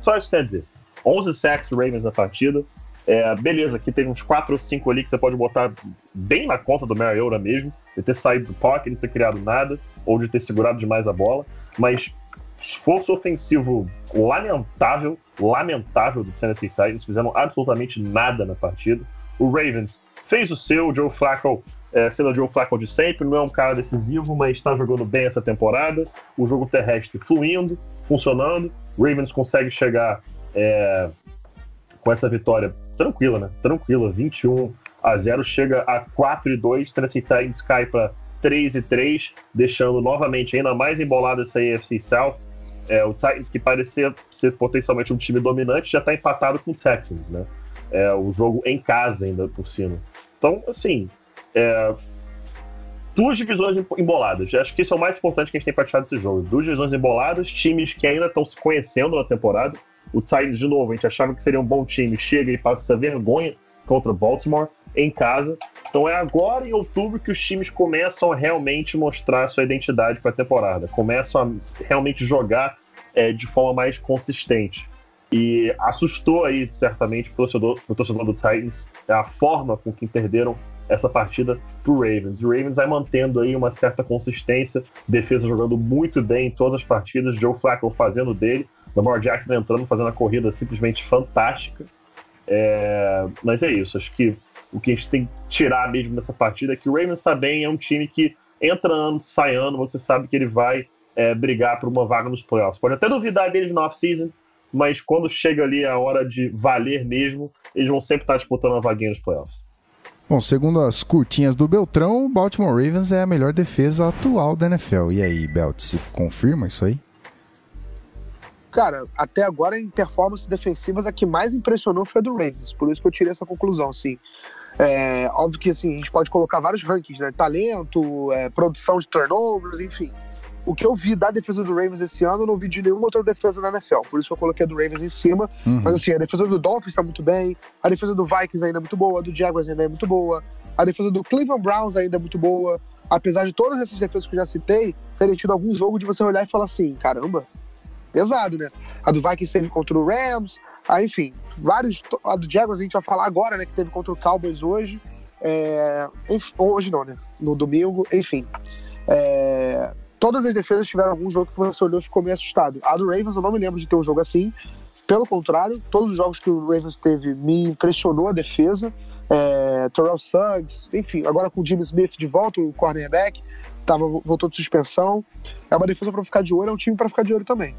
Speaker 3: Só isso quer dizer. 11 sacks Ravens na partida. É, beleza, aqui teve uns 4 ou 5 ali que você pode botar bem na conta do Mariota mesmo, de ter saído do pocket, de ter criado nada, ou de ter segurado demais a bola. Mas esforço ofensivo lamentável, lamentável do Tennessee Titans, fizeram absolutamente nada na partida. O Ravens fez o seu, o Joe Flacco é, sendo Joe Flacco de sempre, não é um cara decisivo, mas está jogando bem essa temporada. O jogo terrestre fluindo, funcionando. Ravens consegue chegar é, com essa vitória tranquila, né? Tranquila, 21 a 0, chega a 4 e 2. Tennessee Titans cai para 3 e 3, deixando novamente ainda mais embolada essa AFC South. É, o Titans, que parecia ser potencialmente um time dominante, já está empatado com o Texans, né? É, o jogo em casa ainda por cima. Então, assim, é, duas divisões emboladas. Acho que isso é o mais importante que a gente tem para tirar desse jogo. Duas divisões emboladas, times que ainda estão se conhecendo na temporada. O Titans, de novo, a gente achava que seria um bom time, chega e passa essa vergonha contra o Baltimore em casa. Então é agora em outubro que os times começam a realmente mostrar sua identidade para a temporada, começam a realmente jogar é, de forma mais consistente. E assustou aí, certamente, o torcedor, o torcedor do Titans a forma com que perderam essa partida pro Ravens. O Ravens vai mantendo aí uma certa consistência, defesa jogando muito bem em todas as partidas, Joe Flacco fazendo dele, Lamar Jackson entrando, fazendo a corrida simplesmente fantástica. É, mas é isso, acho que o que a gente tem que tirar mesmo dessa partida é que o Ravens está bem, é um time que entra ano, sai ano, você sabe que ele vai é, brigar por uma vaga nos playoffs. Pode até duvidar deles no off-season, mas quando chega ali a hora de valer mesmo, eles vão sempre estar disputando a vaguinha nos playoffs.
Speaker 1: Bom, segundo as curtinhas do Beltrão, o Baltimore Ravens é a melhor defesa atual da NFL. E aí, Belt, se confirma isso aí?
Speaker 4: Cara, até agora em performances defensivas a que mais impressionou foi a do Ravens. Por isso que eu tirei essa conclusão, assim. É, óbvio que assim, a gente pode colocar vários rankings, né? Talento, é, produção de turnovers, enfim. O que eu vi da defesa do Ravens esse ano, eu não vi de nenhuma outra defesa na NFL. Por isso que eu coloquei a do Ravens em cima.
Speaker 1: Uhum.
Speaker 4: Mas assim, a defesa do Dolphins tá muito bem, a defesa do Vikings ainda é muito boa, a do Jaguars ainda é muito boa, a defesa do Cleveland Browns ainda é muito boa. Apesar de todas essas defesas que eu já citei, terem tido algum jogo de você olhar e falar assim, caramba, pesado, né? A do Vikings teve contra o Rams, aí, enfim, vários. A do Jaguars a gente vai falar agora, né? Que teve contra o Cowboys hoje. É, enf- hoje não, né? No domingo, enfim. É, todas as defesas tiveram algum jogo que você olhou e ficou meio assustado. A do Ravens eu não me lembro de ter um jogo assim. Pelo contrário, todos os jogos que o Ravens teve me impressionou a defesa. É, Terrell Suggs, enfim, agora com o Jimmy Smith de volta, o cornerback, tava, voltou de suspensão. É uma defesa para ficar de olho, é um time para ficar de olho também.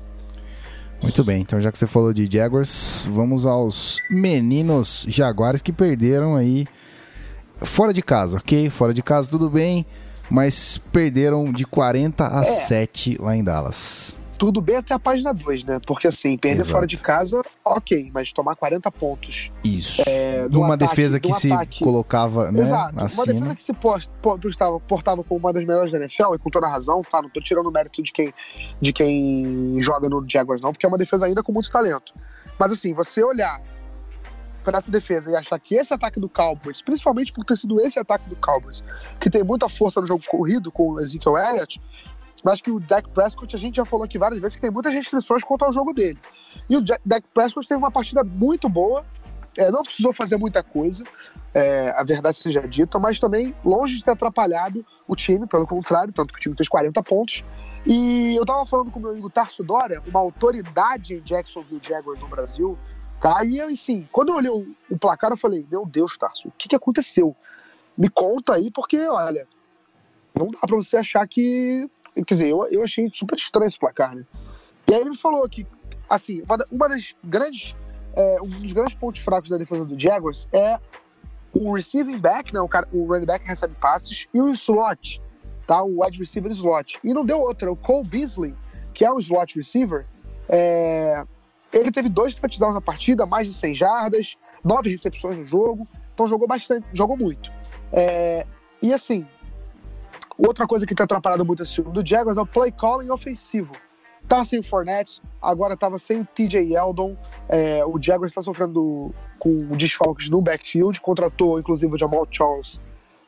Speaker 1: Muito bem, então já que você falou de Jaguars, vamos aos meninos Jaguares que perderam aí fora de casa, ok? Fora de casa tudo bem, mas perderam de 40 a
Speaker 4: É.
Speaker 1: 7 lá em Dallas.
Speaker 4: Tudo bem até a página 2, né? Porque assim, perder
Speaker 1: Exato.
Speaker 4: fora de casa, ok, mas tomar 40 pontos.
Speaker 1: Isso.
Speaker 4: É,
Speaker 1: de uma
Speaker 4: ataque-
Speaker 1: defesa que se
Speaker 4: ataque-
Speaker 1: colocava né,
Speaker 4: Exato. Uma defesa que se post- po- postava, portava como uma das melhores da NFL, e com toda razão, tá? Não tô tirando o mérito de quem, de quem joga no Jaguars, não, porque é uma defesa ainda com muito talento. Mas assim, você olhar para essa defesa e achar que esse ataque do Cowboys, principalmente por ter sido esse ataque do Cowboys, que tem muita força no jogo corrido com o Ezekiel Elliott, mas que o Dak Prescott, a gente já falou aqui várias vezes que tem muitas restrições quanto ao jogo dele. E o Dak Prescott teve uma partida muito boa, é, não precisou fazer muita coisa, é, a verdade seja dita, mas também longe de ter atrapalhado o time, pelo contrário, tanto que o time fez 40 pontos. E eu tava falando com o meu amigo Tarso Dória, uma autoridade em Jacksonville Jaguars no Brasil, tá? E assim, quando eu olhei o, placar, eu falei, meu Deus, Tarso, o que, que aconteceu? Me conta aí, porque, olha, não dá pra você achar que. Quer dizer, eu, eu achei super estranho esse placar, né? E aí ele me falou que, assim, uma, uma das grandes. é, um dos grandes pontos fracos da defesa do Jaguars é o receiving back, né? O, cara, o running back recebe passes, e o slot, tá? O wide receiver slot. E não deu outra. O Cole Beasley, que é o slot receiver, é, ele teve dois touchdowns na partida, mais de 100 jardas, nove recepções no jogo. Então jogou bastante, jogou muito. É, e assim, outra coisa que tem atrapalhado muito esse time do Jaguars é o play calling ofensivo. Tá sem o Fournette, agora tava sem o TJ Yeldon. É, o Jaguars está sofrendo com desfalques no backfield, contratou inclusive o Jamal Charles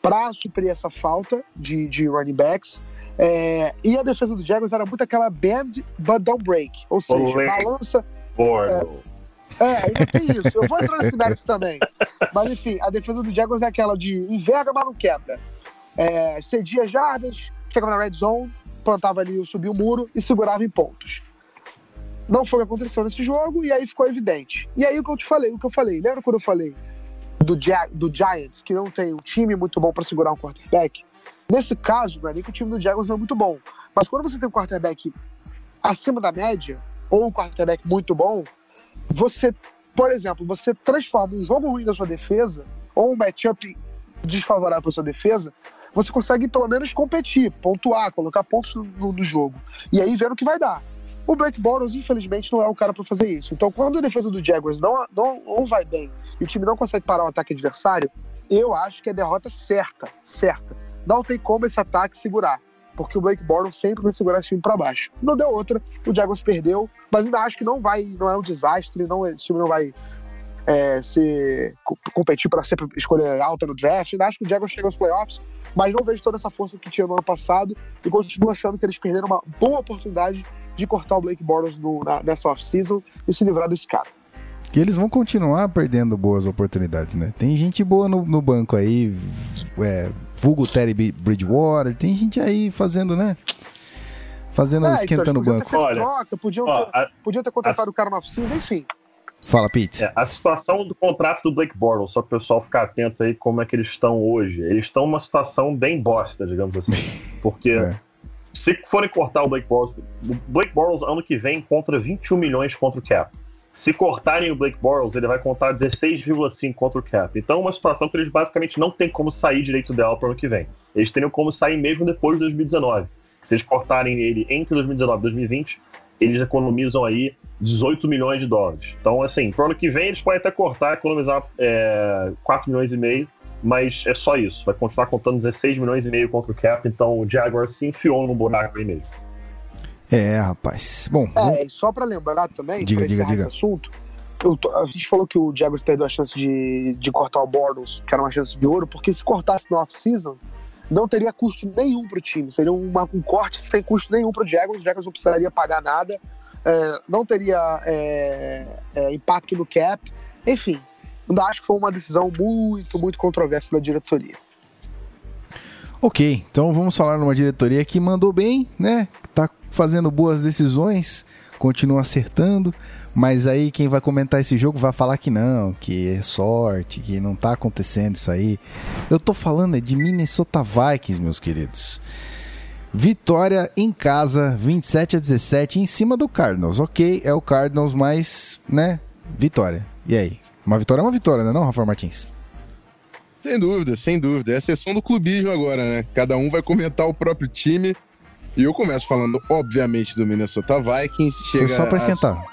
Speaker 4: para suprir essa falta de, de running backs. É, e a defesa do Jaguars era muito aquela bend but don't break, ou seja,
Speaker 3: Olé.
Speaker 4: balança É, ainda tem isso. Eu vou entrar nesse mérito também. Mas enfim, a defesa do Jaguars é aquela de enverga, mas não quebra. É, cedia jardas, ficava na red zone, plantava ali, subia o muro e segurava em pontos. Não foi o que aconteceu nesse jogo, e aí ficou evidente. E aí o que eu te falei, o que eu falei, lembra quando eu falei do, Gi- do Giants, que não tem um time muito bom para segurar um quarterback? Nesse caso, não é nem que o time do Jaguars não é muito bom, mas quando você tem um quarterback acima da média, ou um quarterback muito bom, você, por exemplo, você transforma um jogo ruim da sua defesa, ou um matchup desfavorável para sua defesa, você consegue pelo menos competir, pontuar, colocar pontos no, no jogo. E aí ver o que vai dar. O Blake Bortles, infelizmente, não é o cara para fazer isso. Então, quando a defesa do Jaguars não, não, não vai bem e o time não consegue parar o ataque adversário, eu acho que é derrota certa, certa. Não tem como esse ataque segurar, porque o Blake Bortles sempre vai segurar esse time para baixo. Não deu outra, o Jaguars perdeu, mas ainda acho que não vai, não é um desastre, não, esse time não vai é, co- competir para sempre escolher alta no draft. Ainda acho que o Jaguars chega aos playoffs, mas não vejo toda essa força que tinha no ano passado e continuo achando que eles perderam uma boa oportunidade de cortar o Blake Bortles no- na- nessa off-season e se livrar desse cara.
Speaker 1: E eles vão continuar perdendo boas oportunidades, né? Tem gente boa no, no banco aí, é, vulgo Terry Bridgewater, tem gente aí fazendo, né? Fazendo,
Speaker 4: É,
Speaker 1: esquentando
Speaker 4: então,
Speaker 1: o banco.
Speaker 3: Olha,
Speaker 4: troca, podiam,
Speaker 3: Ó,
Speaker 4: ter,
Speaker 3: a,
Speaker 4: podiam ter contratado o cara no off-season, enfim.
Speaker 1: Fala, Pete.
Speaker 3: é, a situação do contrato do Blake Bortles, só para o pessoal ficar atento aí como é que eles estão hoje. Eles estão numa situação bem bosta, digamos assim. Porque
Speaker 1: É.
Speaker 3: se forem cortar o Blake Bortles, o Blake Bortles ano que vem contra 21 milhões contra o cap. Se cortarem o Blake Bortles, ele vai contar 16,5 contra o cap. Então é uma situação que eles basicamente não têm como sair direito dela para o ano que vem. Eles teriam como sair mesmo depois de 2019. Se eles cortarem ele entre 2019 e 2020, eles economizam aí 18 milhões de dólares. Então, assim, pro ano que vem eles podem até cortar, economizar é, 4 milhões e meio, mas é só isso. Vai continuar contando 16 milhões e meio contra o cap, então o Jaguar se enfiou no buraco aí mesmo.
Speaker 1: É, rapaz. Bom,
Speaker 4: É, só pra lembrar também,
Speaker 1: Diga, diga, diga.
Speaker 4: assunto, tô- a gente falou que o Jaguars perdeu a chance de, de cortar o Bortles, que era uma chance de ouro, porque se cortasse no off-season, não teria custo nenhum pro time. Seria uma- um corte sem custo nenhum pro Jaguars, o Jaguars não precisaria pagar nada, é, não teria é, é, impacto no cap, enfim. Ainda acho que foi uma decisão muito, muito controversa da diretoria.
Speaker 1: ok. Então vamos falar numa diretoria que mandou bem, né? Tá fazendo boas decisões, continua acertando. Mas aí quem vai comentar esse jogo vai falar que não, que é sorte, que não tá acontecendo isso aí. Eu tô falando é de Minnesota Vikings, meus queridos. Vitória em casa, 27 a 17 em cima do Cardinals. Ok, é o Cardinals, mas, né, vitória. E aí? Uma vitória é uma vitória, né não, Rafael Martins?
Speaker 2: Sem dúvida, sem dúvida. É a sessão do clubismo agora, né? Cada um vai comentar o próprio time. E eu começo falando, obviamente, do Minnesota Vikings.
Speaker 1: Foi
Speaker 2: Chega
Speaker 1: só pra
Speaker 2: a-
Speaker 1: esquentar.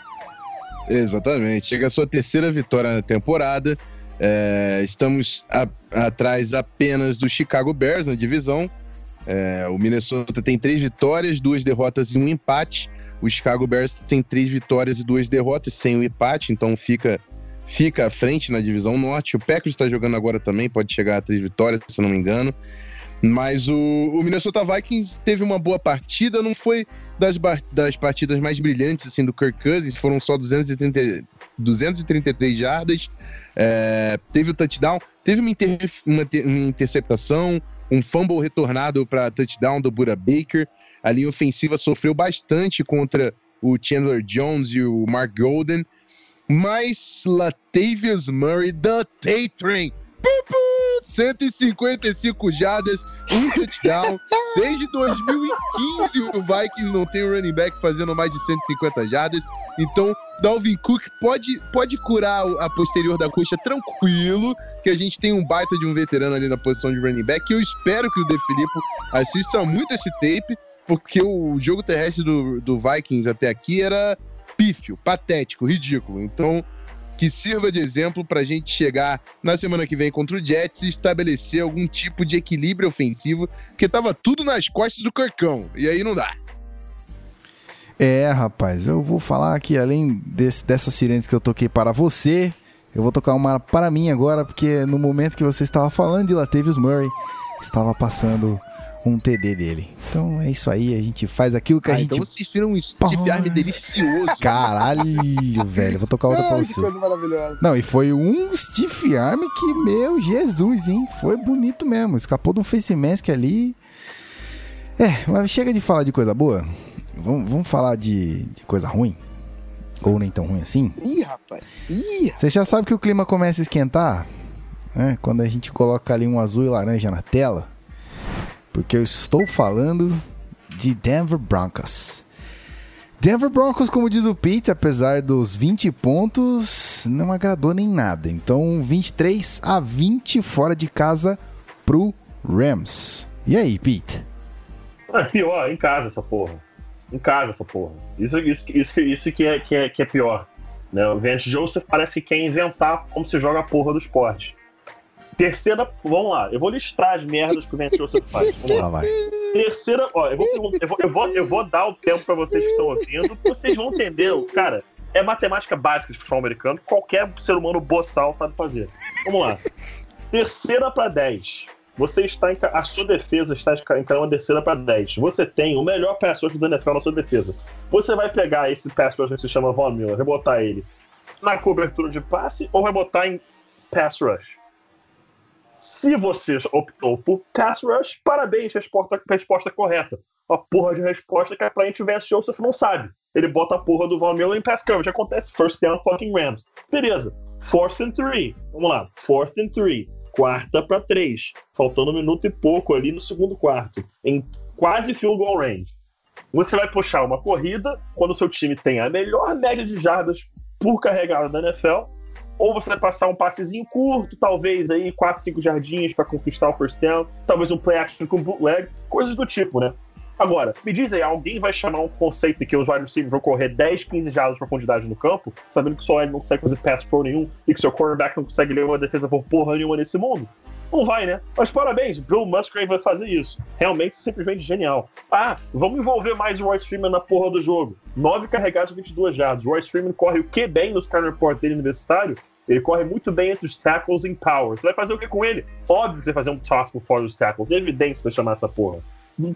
Speaker 2: Exatamente. Chega a sua terceira vitória na temporada. É, estamos a- atrás apenas do Chicago Bears na divisão. É, o Minnesota tem três vitórias, duas derrotas e um empate. O Chicago Bears tem três vitórias e duas derrotas sem o empate, então fica, fica à frente na divisão norte. O Packers está jogando agora também, pode chegar a três vitórias, se eu não me engano. Mas o, o Minnesota Vikings teve uma boa partida, não foi das, das partidas mais brilhantes assim do Kirk Cousins, foram só 230, 233 jardas, é, teve o touchdown, teve uma, inter- uma uma interceptação, um fumble retornado para touchdown do Buda Baker. A linha ofensiva sofreu bastante contra o Chandler Jones e o Mark Golden, mas Latavius Murray, da T-Train, 155 jardas, um touchdown. Desde 2015 o Vikings não tem um running back fazendo mais de 150 jardas. Então, Dalvin Cook pode, pode curar a posterior da coxa tranquilo, que a gente tem um baita de um veterano ali na posição de running back. Eu espero que o De Filippo assista muito esse tape, porque o jogo terrestre do, do Vikings até aqui era pífio, patético, ridículo. Então, que sirva de exemplo pra gente chegar na semana que vem contra o Jets e estabelecer algum tipo de equilíbrio ofensivo, porque tava tudo nas costas do Corcão. E aí não dá.
Speaker 1: É, rapaz, eu vou falar que além desse, dessas sirenes que eu toquei para você, eu vou tocar uma para mim agora, porque no momento que você estava falando de Latavius Murray, estava passando um TD dele. Então é isso aí, a gente faz aquilo que a
Speaker 2: Ah,
Speaker 1: gente...
Speaker 2: então vocês viram um Steve Army delicioso.
Speaker 1: Caralho, velho, vou tocar outra pra
Speaker 4: Ai, que
Speaker 1: você.
Speaker 4: coisa maravilhosa.
Speaker 1: Não, e foi um Steve Arm que, meu Jesus, hein? Foi bonito mesmo. Escapou de um face mask ali. É, mas chega de falar de coisa boa. Vamos, vamos falar de, de coisa ruim. Ou nem tão ruim assim?
Speaker 4: Ih, rapaz. Ih,
Speaker 1: Você já sabe que o clima começa a esquentar, né? Quando a gente coloca ali um azul e laranja na tela. Porque eu estou falando de Denver Broncos. Denver Broncos, como diz o Pete, apesar dos 20 pontos, não agradou nem nada. Então, 23 a 20 fora de casa pro Rams. E aí, Pete?
Speaker 3: É pior, em casa essa porra. Em casa essa porra. Isso, isso, isso, isso que, é, que, é, que é pior. Né? O Vance Joseph parece que quer inventar como se joga a porra do esporte. Terceira, vamos lá, eu vou listar as merdas que o Vance Joseph faz. Vamos lá.
Speaker 1: Vai.
Speaker 3: Terceira, ó, eu vou, eu vou, eu vou, eu vou dar o tempo pra vocês que estão ouvindo, vocês vão entender, cara. É matemática básica de futebol americano, que qualquer ser humano boçal sabe fazer. Vamos lá. Terceira pra 10. Você está em, a sua defesa está encarando uma terceira pra 10. Você tem o melhor pass rush do NFL na sua defesa. Você vai pegar esse pass rush que se chama Von Miller, vai botar ele na cobertura de passe ou vai botar em pass rush? Se você optou por pass rush, parabéns, resposta, resposta correta. A porra de resposta que a frente Vance Joseph não sabe. Ele bota a porra do Von Miller em pass coverage. Acontece first down fucking Rams. Beleza. Fourth and three. Vamos lá. Fourth and three. Quarta pra três. Faltando um minuto e pouco ali no segundo quarto. Em quase field goal range. Você vai puxar uma corrida quando o seu time tem a melhor média de jardas por carregada da NFL ou você vai passar um passezinho curto, talvez aí 4, 5 jardinhas para conquistar o first down, talvez um play action com bootleg, coisas do tipo, né? Agora, me diz aí, alguém vai chamar um conceito que os wide receivers vão correr 10, 15 jardas de profundidade no campo, sabendo que só ele não consegue fazer pass pro nenhum e que seu quarterback não consegue ler uma defesa por porra nenhuma nesse mundo? Não vai, né? Mas parabéns, Bill Musgrave vai fazer isso. Realmente, simplesmente genial. Ah, vamos envolver mais o Royce Freeman na porra do jogo. 9 carregados, 22 jardas. O Royce Freeman corre o que bem nos Report dele universitário. Ele corre muito bem entre os tackles em power. Você vai fazer o que com ele? Óbvio que você vai fazer um toss por fora dos tackles. É evidente você vai chamar essa porra.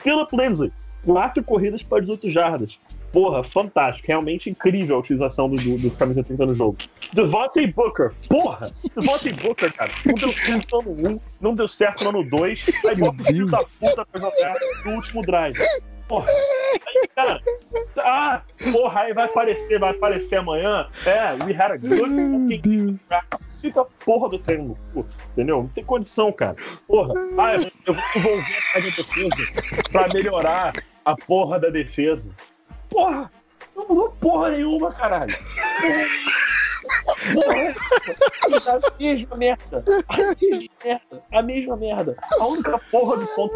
Speaker 3: Philip Lindsay, quatro corridas para 18 jardas. Porra, fantástico. Realmente incrível a utilização do, do, do camisa 30 no jogo. Devontae Booker. Porra! Devontae Booker, cara. Não deu certo no ano 1, não deu certo no ano 2. Aí bota o filho da puta pra jogar no último drive. Porra. Aí, cara. Ah, porra, aí vai aparecer, vai aparecer amanhã. É, we had a good. Fica a porra do treino no cu, entendeu? Não tem condição, cara. Porra, ah, eu eu vou envolver a defesa pra melhorar a porra da defesa. Porra, não mudou porra nenhuma, caralho. Porra, a mesma merda. A mesma merda. A mesma merda. A única porra do ponto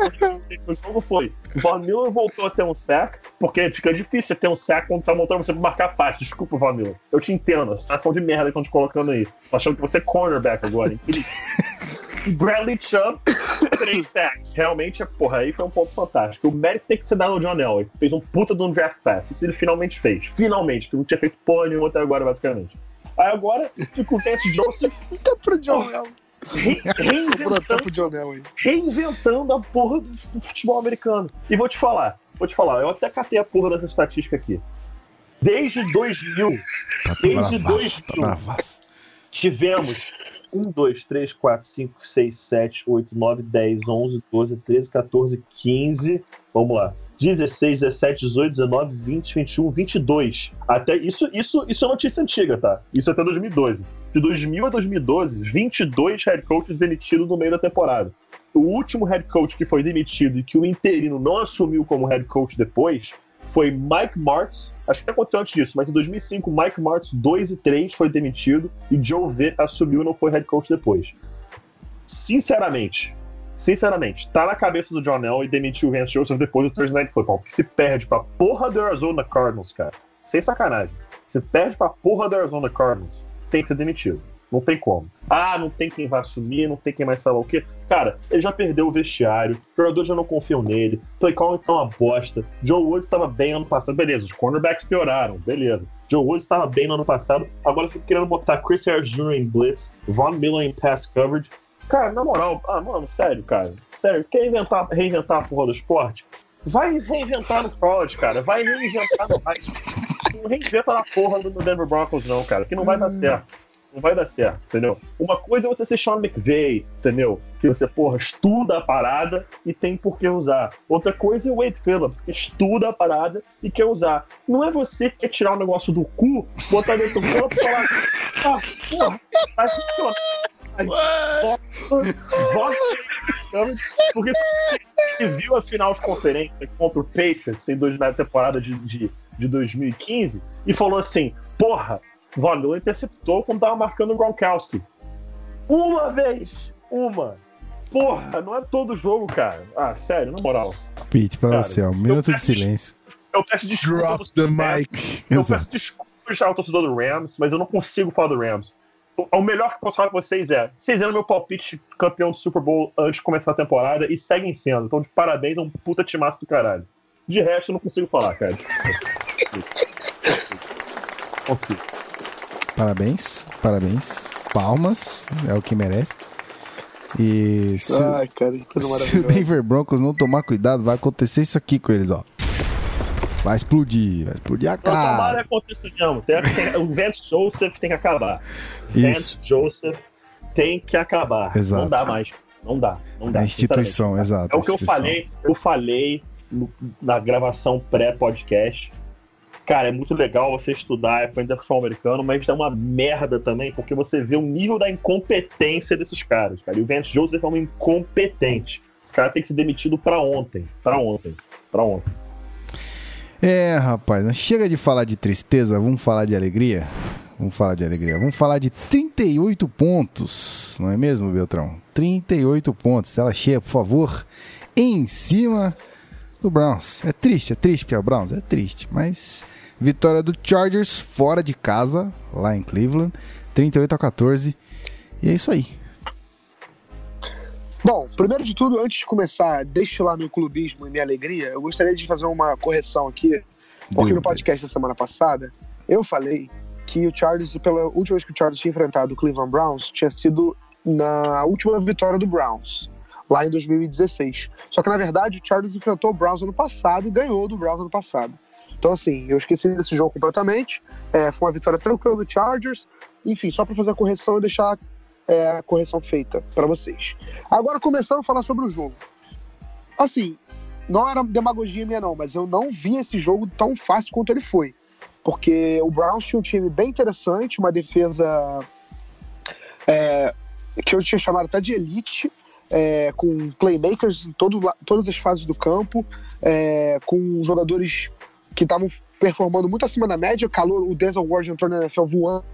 Speaker 3: teve no jogo foi: Miller voltou a ter um sack, porque fica difícil ter um sack quando tá montando você pra marcar passe. Desculpa, Von Miller. Eu te entendo. A situação de merda que estão te colocando aí. Tô achando que você é cornerback agora. Bradley Chubb, três sacks. Realmente, porra, aí foi um ponto fantástico. O mérito tem que ser dado ao John Elway. Fez um puta de um draft pass. Isso ele finalmente fez. Finalmente, que não tinha feito porra nenhuma até agora, basicamente. Aí agora, fica o Vance Joseph
Speaker 4: tá pro John
Speaker 3: re reinventando, reinventando a porra do, do futebol americano. E vou te falar, vou te falar, eu até catei a porra dessa estatística aqui. Desde 2000,
Speaker 1: Tá
Speaker 3: Desde
Speaker 1: bravaço, tá
Speaker 3: 2000.
Speaker 1: bravaço.
Speaker 3: tivemos 1, 2, 3, 4, 5, 6, 7, 8, 9, 10, 11, 12, 13, 14, 15. Vamos lá. 16, 17, 18, 19, 20, 21, 22. Até isso, isso, isso é notícia antiga, tá? Isso é até 2012. De 2000 a 2012, 22 head coaches demitidos no meio da temporada. O último head coach que foi demitido e que o interino não assumiu como head coach depois foi Mike Martz. Acho que aconteceu antes disso, mas em 2005, Mike Martz 2 e 3 foi demitido e Joe V assumiu e não foi head coach depois. Sinceramente, sinceramente, tá na cabeça do John Elway demitir o Vance Joseph depois do Thursday Night Football, porque se perde pra porra do Arizona Cardinals, cara. Sem sacanagem. Se perde pra porra do Arizona Cardinals, tem que ser demitido. Não tem como. Ah, não tem quem vai assumir, não tem quem mais lá o quê. Cara, ele já perdeu o vestiário, os jogadores já não confiam nele, play calling tá uma bosta. Joe Woods estava bem ano passado, beleza, os cornerbacks pioraram, beleza. Joe Woods estava bem no ano passado, agora fica querendo botar Chris Harris Jr. em blitz, Von Miller em pass coverage. Cara, na moral, ah, mano, sério, cara. Sério, quer inventar, reinventar a porra do esporte? Vai reinventar no college, cara. Vai reinventar no high. Não reinventa na porra do Denver Broncos, não, cara, que não vai dar certo. Não vai dar certo, entendeu? Uma coisa é você ser Sean McVay, entendeu? Que você, porra, estuda a parada e tem por que usar. Outra coisa é o Wade Phillips, que estuda a parada e quer usar. Não é você que quer tirar o negócio do cu, botar dentro do corpo e falar, ah, porra, funcionar. Porque você viu a final de conferência contra o Patriots em dois, na temporada de, de, de 2015 e falou assim: porra, Von interceptou quando tava marcando o Gronkowski. Uma vez! Uma! Porra, não é todo jogo, cara. Ah, sério, na moral.
Speaker 1: Pete,
Speaker 3: Cara,
Speaker 1: você, ó, um minuto de silêncio.
Speaker 3: Eu peço desculpa.
Speaker 2: Drop the mic.
Speaker 3: Eu
Speaker 1: Exato.
Speaker 3: peço desculpas ao torcedor do Rams, mas eu não consigo falar do Rams. O, melhor que eu posso falar pra vocês é: vocês eram meu palpite campeão do Super Bowl antes de começar a temporada e seguem sendo. Então, de parabéns, é um puta timaço do caralho. De resto, eu não consigo falar, cara. Consigo.
Speaker 1: Parabéns, parabéns. Palmas, é o que merece. E se, o-
Speaker 4: Ai, cara, que coisa
Speaker 1: se o. Denver Broncos não tomar cuidado, vai acontecer isso aqui com eles, ó. Vai explodir, vai explodir a cara.
Speaker 3: aconteça mesmo. Tem, tem, o Vance Joseph tem que acabar. Vance
Speaker 1: Isso.
Speaker 3: Joseph tem que acabar.
Speaker 1: Exato.
Speaker 3: Não dá mais. Não dá. Não dá.
Speaker 1: A instituição, exato.
Speaker 3: É o que eu falei, eu falei no- na gravação pré-podcast. Cara, é muito legal você estudar é ainda futebol americano, mas é uma merda também, porque você vê o nível da incompetência desses caras, cara. E o Vance Joseph é um incompetente. Esse cara tem que ser demitido pra ontem. Pra ontem. Pra ontem.
Speaker 1: É, rapaz, chega de falar de tristeza, vamos falar de alegria? Vamos falar de alegria. Vamos falar de 38 pontos, não é mesmo, Beltrão? 38 pontos, tela cheia, por favor, em cima do Browns. É triste, é triste porque é o Browns, é triste, mas vitória do Chargers fora de casa, lá em Cleveland, 38 a 14. E é isso aí.
Speaker 4: Bom, primeiro de tudo, antes de começar a destilar meu clubismo e minha alegria, eu gostaria de fazer uma correção aqui, porque no podcast da semana passada, eu falei que o Chargers, pela última vez que o Chargers tinha enfrentado o Cleveland Browns, tinha sido na última vitória do Browns, lá em 2016. Só que, na verdade, o Chargers enfrentou o Browns ano passado e ganhou do Browns ano passado. Então, assim, eu esqueci desse jogo completamente. É, foi uma vitória tranquila do Chargers. Enfim, só para fazer a correção e deixar é, a correção feita para vocês. Agora, começando a falar sobre o jogo. Assim, não era demagogia minha, não, mas eu não vi esse jogo tão fácil quanto ele foi. Porque o Browns tinha um time bem interessante, uma defesa é, que eu tinha chamado até de elite, é, com playmakers em todo, todas as fases do campo, é, com jogadores que estavam performando muito acima da média, calor, o Denzel Ward entrou na NFL voando.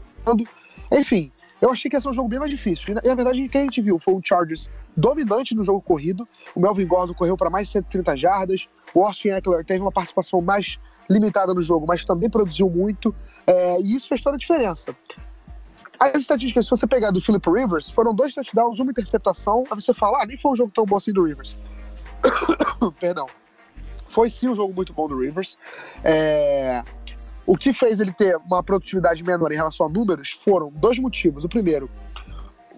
Speaker 4: Enfim, eu achei que ia ser um jogo bem mais difícil. E, na, verdade, o que a gente viu foi o Chargers dominante no jogo corrido. O Melvin Gordon correu para mais de 130 jardas. O Austin Eckler teve uma participação mais limitada no jogo, mas também produziu muito. É, e isso fez toda a diferença. As estatísticas, se você pegar do Philip Rivers, foram dois touchdowns, uma interceptação. Aí você fala, ah, nem foi um jogo tão bom assim do Rivers. Perdão. Foi sim um jogo muito bom do Rivers. É, O que fez ele ter uma produtividade menor em relação a números foram dois motivos. O primeiro,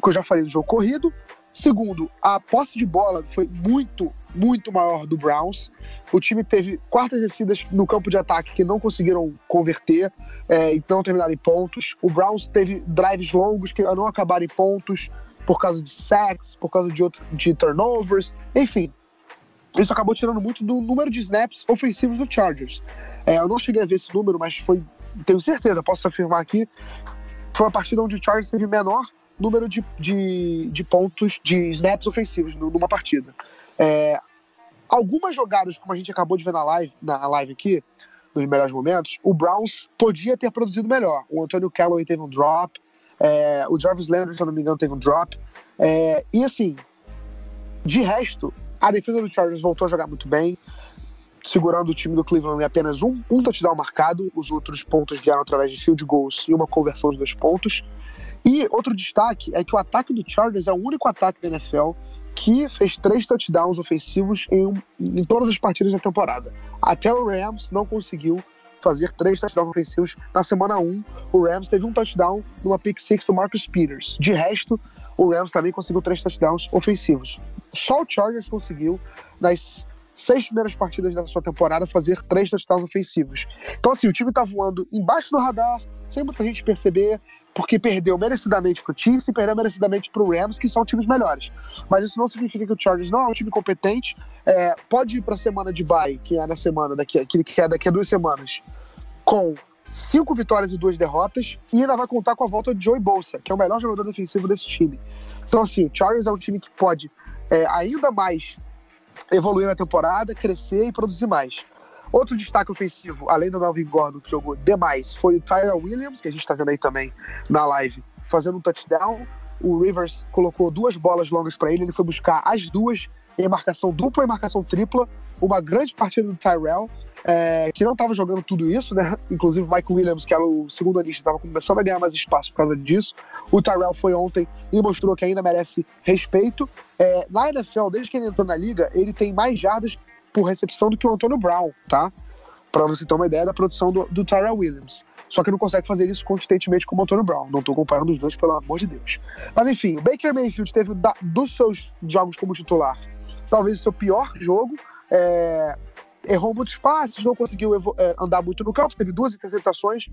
Speaker 4: que eu já falei do jogo corrido. Segundo, a posse de bola foi muito, muito maior do Browns. O time teve quartas descidas no campo de ataque que não conseguiram converter é, e não terminaram em pontos. O Browns teve drives longos que não acabaram em pontos por causa de sacks, por causa de, outro, de turnovers. Enfim, isso acabou tirando muito do número de snaps ofensivos do Chargers. É, eu não cheguei a ver esse número, mas foi, tenho certeza, posso afirmar aqui, foi uma partida onde o Chargers teve menor número de, de, de pontos, de snaps ofensivos nu- numa partida. É, algumas jogadas, como a gente acabou de ver na live, na live aqui, nos melhores momentos, o Browns podia ter produzido melhor. O Antonio Callaway teve um drop, é, o Jarvis Landry, se eu não me engano, teve um drop. É, e assim, de resto, a defesa do Chargers voltou a jogar muito bem, segurando o time do Cleveland em apenas um, um touchdown marcado. Os outros pontos vieram através de field goals e uma conversão de dois pontos. E outro destaque é que o ataque do Chargers é o único ataque da NFL que fez três touchdowns ofensivos em, um- em todas as partidas da temporada. Até o Rams não conseguiu fazer três touchdowns ofensivos. Na semana 1, o Rams teve um touchdown numa pick six do Marcus Peters. De resto, o Rams também conseguiu três touchdowns ofensivos. Só o Chargers conseguiu, nas seis primeiras partidas da sua temporada, fazer três touchdowns ofensivos. Então, assim, o time tá voando embaixo do radar, sem muita gente perceber. porque perdeu merecidamente pro Chiefs e perdeu merecidamente pro Rams, que são times melhores. Mas isso não significa que o Chargers não é um time competente. É, pode ir pra semana de bye, que é na semana daqui, que, é daqui a duas semanas, com cinco vitórias e duas derrotas, e ainda vai contar com a volta de Joey Bolsa, que é o melhor jogador defensivo desse time. Então, assim, o Chargers é um time que pode é, ainda mais evoluir na temporada, crescer e produzir mais. Outro destaque ofensivo, além do Melvin Gordon, que jogou demais, foi o Tyrell Williams, que a gente está vendo aí também na live, fazendo um touchdown. O Rivers colocou duas bolas longas para ele, ele foi buscar as duas em marcação dupla e marcação tripla. Uma grande partida do Tyrell, é, que não estava jogando tudo isso, né? Inclusive o Mike Williams, que era o segundo anista, estava começando a ganhar mais espaço por causa disso. O Tyrell foi ontem e mostrou que ainda merece respeito. É, na NFL, desde que ele entrou na liga, ele tem mais jardas por recepção do que o Antônio Brown, tá? Para você ter uma ideia da produção do, do Tyrell Williams. Só que não consegue fazer isso consistentemente como o Antônio Brown. Não tô comparando os dois, pelo amor de Deus. Mas enfim, o Baker Mayfield teve da- dos seus jogos como titular, talvez o seu pior jogo. É, errou muitos passes, não conseguiu é, andar muito no campo, teve duas interceptações,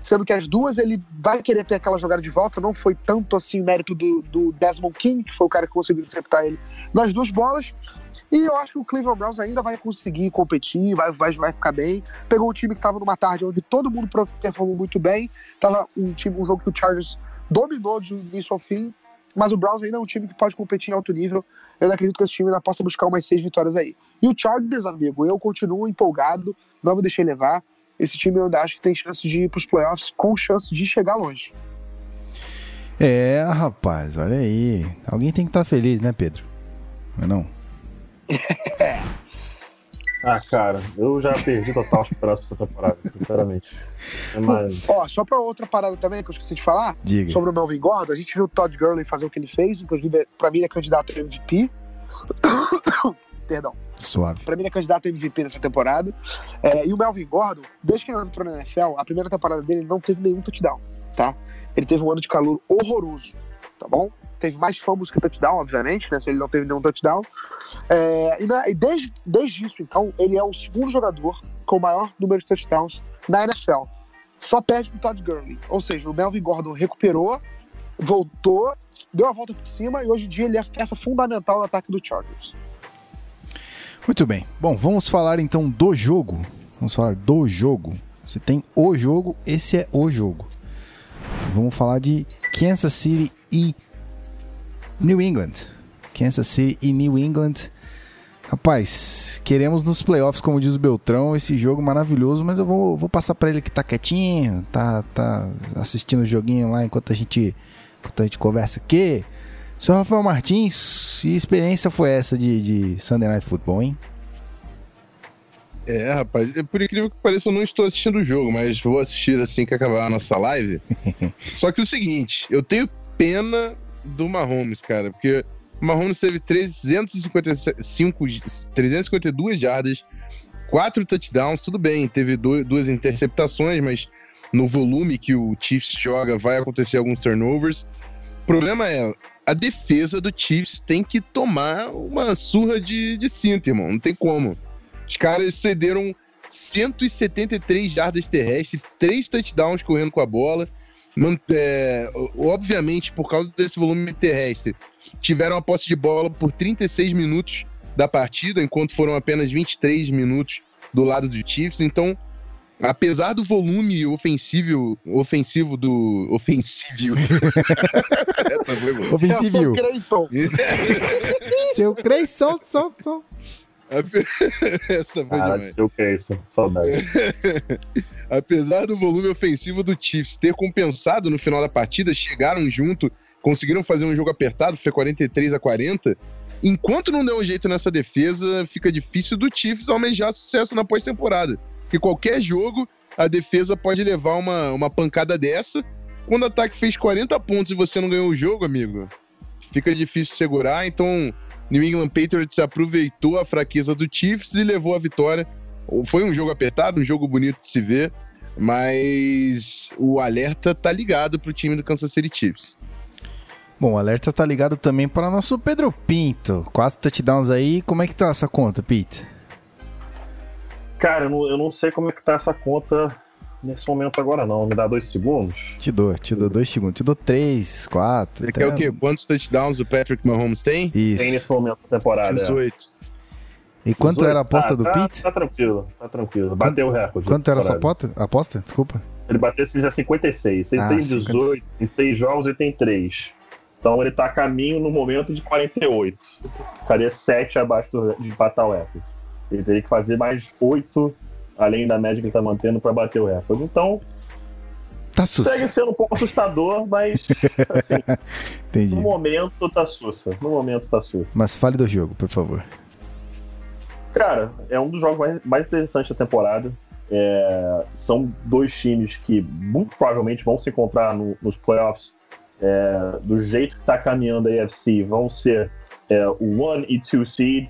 Speaker 4: sendo que as duas ele vai querer ter aquela jogada de volta. Não foi tanto assim mérito do, do Desmond King, que foi o cara que conseguiu interceptar ele nas duas bolas. E eu acho que o Cleveland Browns ainda vai conseguir competir, vai, vai, vai ficar bem. Pegou um time que estava numa tarde onde todo mundo performou muito bem. Tava um, time, um jogo que o Chargers dominou de início ao fim. Mas o Browns ainda é um time que pode competir em alto nível. Eu ainda acredito que esse time ainda possa buscar umas seis vitórias aí. E o Chargers, amigo, eu continuo empolgado, não me deixei levar. Esse time eu ainda acho que tem chance de ir pros playoffs com chance de chegar longe.
Speaker 1: É, rapaz, olha aí. Alguém tem que estar feliz, né, Pedro? Não é não?
Speaker 3: Ah, cara, eu já perdi total esperança pra essa temporada, sinceramente. É mais...
Speaker 4: Ó, só pra outra parada também que eu esqueci de falar,
Speaker 1: Diga.
Speaker 4: sobre o Melvin Gordon, a gente viu o Todd Gurley fazer o que ele fez, inclusive, pra mim ele é candidato a MVP. Perdão.
Speaker 1: Suave.
Speaker 4: Pra mim ele é candidato a MVP nessa temporada. É, e o Melvin Gordon, desde que ele entrou na NFL, a primeira temporada dele ele não teve nenhum touchdown, tá? Ele teve um ano de calor horroroso, tá bom? Teve mais fumbles que touchdown, obviamente, né? Se ele não teve nenhum touchdown. É, e, na- e desde, desde isso, então, ele é o segundo jogador com o maior número de touchdowns na NFL. Só perde pro Todd Gurley. Ou seja, o Melvin Gordon recuperou, voltou, deu a volta por cima e hoje em dia ele é peça fundamental no ataque do Chargers.
Speaker 1: Muito bem. Bom, vamos falar então do jogo. Vamos falar do jogo. Se tem o jogo, esse é o jogo. Vamos falar de Kansas City e New England. Kansas City e New England. Rapaz, queremos nos playoffs, como diz o Beltrão, esse jogo maravilhoso, mas eu vou, vou passar pra ele que tá quietinho, tá, tá assistindo o joguinho lá enquanto a gente, enquanto a gente conversa aqui. Seu Rafael Martins, que experiência foi essa de, de Sunday Night Football, hein?
Speaker 2: É, rapaz, é, por incrível que pareça, eu não estou assistindo o jogo, mas vou assistir assim que acabar a nossa live. Só que o seguinte, eu tenho pena do Mahomes, cara, porque o Mahomes teve 355, 352 jardas, quatro touchdowns, tudo bem, teve duas interceptações, mas no volume que o Chiefs joga vai acontecer alguns turnovers. O problema é, a defesa do Chiefs tem que tomar uma surra de, de cinto, irmão, não tem como. Os caras cederam 173 jardas terrestres, três touchdowns correndo com a bola. É, obviamente, por causa desse volume terrestre, tiveram a posse de bola por 36 minutos da partida, enquanto foram apenas 23 minutos do lado do Chiefs. Então, apesar do volume ofensivo, ofensivo do. Ofensivo. Essa foi boa.
Speaker 1: Ofensivo.
Speaker 4: Eu sou Creyson.
Speaker 1: Seu Creyson, som, som.
Speaker 2: Essa foi
Speaker 3: Cara,
Speaker 2: demais.
Speaker 3: sei o que é isso. Saudade.
Speaker 2: Apesar do volume ofensivo do Chiefs ter compensado no final da partida, chegaram junto, conseguiram fazer um jogo apertado, foi 43 a 40. Enquanto não der um jeito nessa defesa, fica difícil do Chiefs almejar sucesso na pós-temporada. Porque qualquer jogo, a defesa pode levar uma, uma pancada dessa. Quando o ataque fez 40 pontos e você não ganhou o jogo, amigo, fica difícil segurar. Então, New England Patriots aproveitou a fraqueza do Chiefs e levou a vitória. Foi um jogo apertado, um jogo bonito de se ver, mas o alerta tá ligado pro time do Kansas City Chiefs.
Speaker 1: Bom, o alerta tá ligado também para nosso Pedro Pinto. Quatro touchdowns aí. Como é que tá essa conta, Pete?
Speaker 3: Cara, eu não, eu não sei como é que tá essa conta nesse momento agora não. Me dá dois segundos.
Speaker 1: Te dou, te dou dois segundos. Te dou três, quatro.
Speaker 2: Você
Speaker 1: até-
Speaker 2: quer o quê? Quantos touchdowns o Patrick Mahomes tem?
Speaker 3: Tem nesse
Speaker 1: Isso.
Speaker 3: momento da temporada. é.
Speaker 2: 18.
Speaker 1: E quanto
Speaker 3: 18?
Speaker 1: era a aposta
Speaker 3: Ah,
Speaker 1: do
Speaker 3: tá,
Speaker 1: Pete?
Speaker 3: Tá tranquilo, tá tranquilo. Bateu o recorde.
Speaker 1: Quanto era a sua aposta? aposta? Desculpa.
Speaker 3: Ele batesse já 56. Ele
Speaker 1: Ah,
Speaker 3: tem
Speaker 1: 56.
Speaker 3: 18, em 6 jogos ele tem 3. Então ele tá a caminho no momento de 48. Ficaria 7 abaixo do, de empatar o recorde. Ele teria que fazer mais 8, além da média que ele tá mantendo, pra bater o recorde. Então,
Speaker 1: Tá
Speaker 3: segue sendo um pouco assustador, mas assim,
Speaker 1: Entendi.
Speaker 3: no momento tá sussa. No momento tá sussa.
Speaker 1: Mas fale do jogo, por favor.
Speaker 3: Cara, é um dos jogos mais, mais interessantes da temporada. É, são dois times que muito provavelmente vão se encontrar no- nos playoffs. É, do jeito que está caminhando a AFC, vão ser é, o 1 e 2 seed.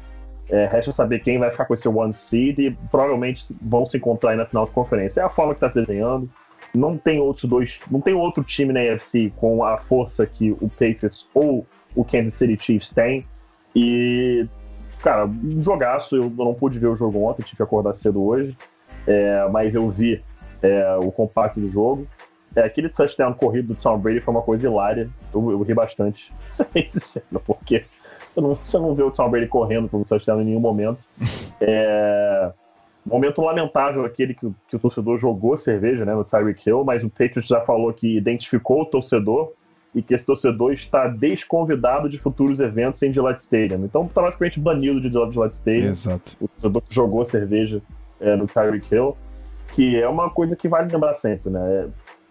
Speaker 3: É, resta saber quem vai ficar com esse 1 seed e provavelmente vão se encontrar aí na final de conferência. É a forma que está se desenhando. Não tem outros dois, não tem outro time na AFC com a força que o Patriots ou o Kansas City Chiefs têm. E cara, um jogaço. Eu não pude ver o jogo ontem, tive que acordar cedo hoje. É, mas eu vi é, o compacto do jogo. É, aquele touchdown corrido do Tom Brady foi uma coisa hilária. Eu, eu ri bastante. Sincero, porque você não, você não vê o Tom Brady correndo um touchdown em nenhum momento. É, momento lamentável aquele que, o- que o torcedor jogou cerveja né, no Tyreek Hill, mas o Patriots já falou que identificou o torcedor e que esse torcedor está desconvidado de futuros eventos em Gillette Stadium. Então tá basicamente banido de Gillette Stadium
Speaker 1: Exato.
Speaker 3: o torcedor que jogou cerveja é, no Tyreek Hill, que é uma coisa que vale lembrar sempre, né?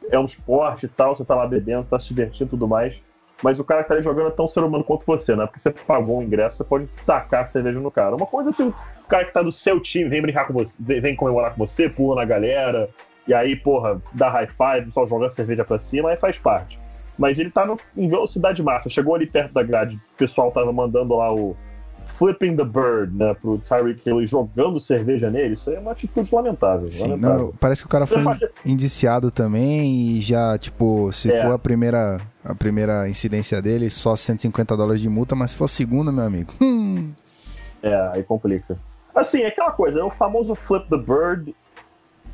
Speaker 3: É, é um esporte e tal, você tá lá bebendo, tá se divertindo e tudo mais, mas o cara que tá ali jogando é tão ser humano quanto você, né? Porque você pagou um ingresso, você pode tacar a cerveja no cara. Uma coisa assim, o cara que tá do seu time vem brincar com você, vem, comemorar com você, pula na galera, e aí, porra, dá high five, só joga a cerveja pra cima, aí faz parte. Mas ele tá no, em velocidade máxima, chegou ali perto da grade, o pessoal tava mandando lá o flipping the bird, né, pro Tyreek Hill e jogando cerveja nele, isso aí é uma atitude lamentável.
Speaker 1: Sim,
Speaker 3: lamentável.
Speaker 1: não, parece que o cara foi indiciado também e já, tipo, se
Speaker 3: É.
Speaker 1: for a primeira, a primeira incidência dele, só 150 dólares de multa, mas se for segunda, meu amigo. Hum,
Speaker 3: É, aí complica. Assim, é aquela coisa, é o famoso flip the bird.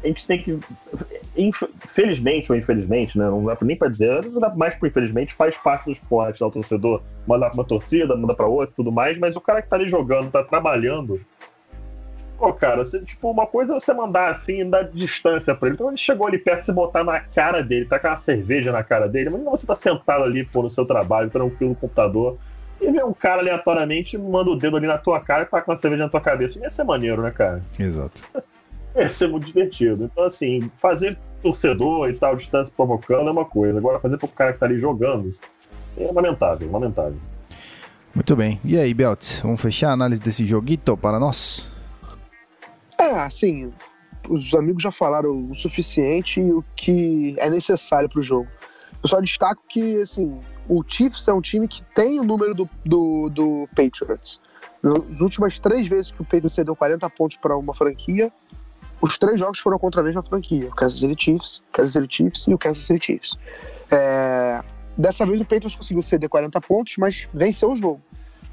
Speaker 3: A gente tem que. inf- Felizmente ou infelizmente, né? Não dá nem pra dizer, não dá mais pro infelizmente, faz parte do esporte, né? O torcedor manda pra uma torcida, manda pra outra tudo mais, mas o cara que tá ali jogando, tá trabalhando. Pô, cara, tipo, uma coisa é você mandar assim, dar distância pra ele. Então ele chegou ali perto, você botar na cara dele, tacar uma cerveja na cara dele, mas você tá sentado ali, pô, no seu trabalho, tranquilo no computador, e vê um cara aleatoriamente, manda o dedo ali na tua cara e taca uma cerveja na tua cabeça. Ia ser maneiro, né, cara?
Speaker 1: exato.
Speaker 3: Ia ser muito divertido. Então, assim, fazer torcedor e tal, distância provocando é uma coisa. Agora, fazer pro cara que tá ali jogando é lamentável, lamentável.
Speaker 1: Muito bem. E aí, Belt, vamos fechar a análise desse joguito para nós?
Speaker 4: É, assim, os amigos já falaram o suficiente e o que é necessário pro jogo. Eu só destaco que, assim, o Chiefs é um time que tem o número do, do, do Patriots. Nas últimas três vezes que o Patriots cedeu 40 pontos para uma franquia, os três jogos foram contra a mesma franquia. O Kansas City Chiefs, Kansas City Chiefs e o Kansas City Chiefs. É, Dessa vez o Patriots conseguiu ceder 40 pontos, mas venceu o jogo.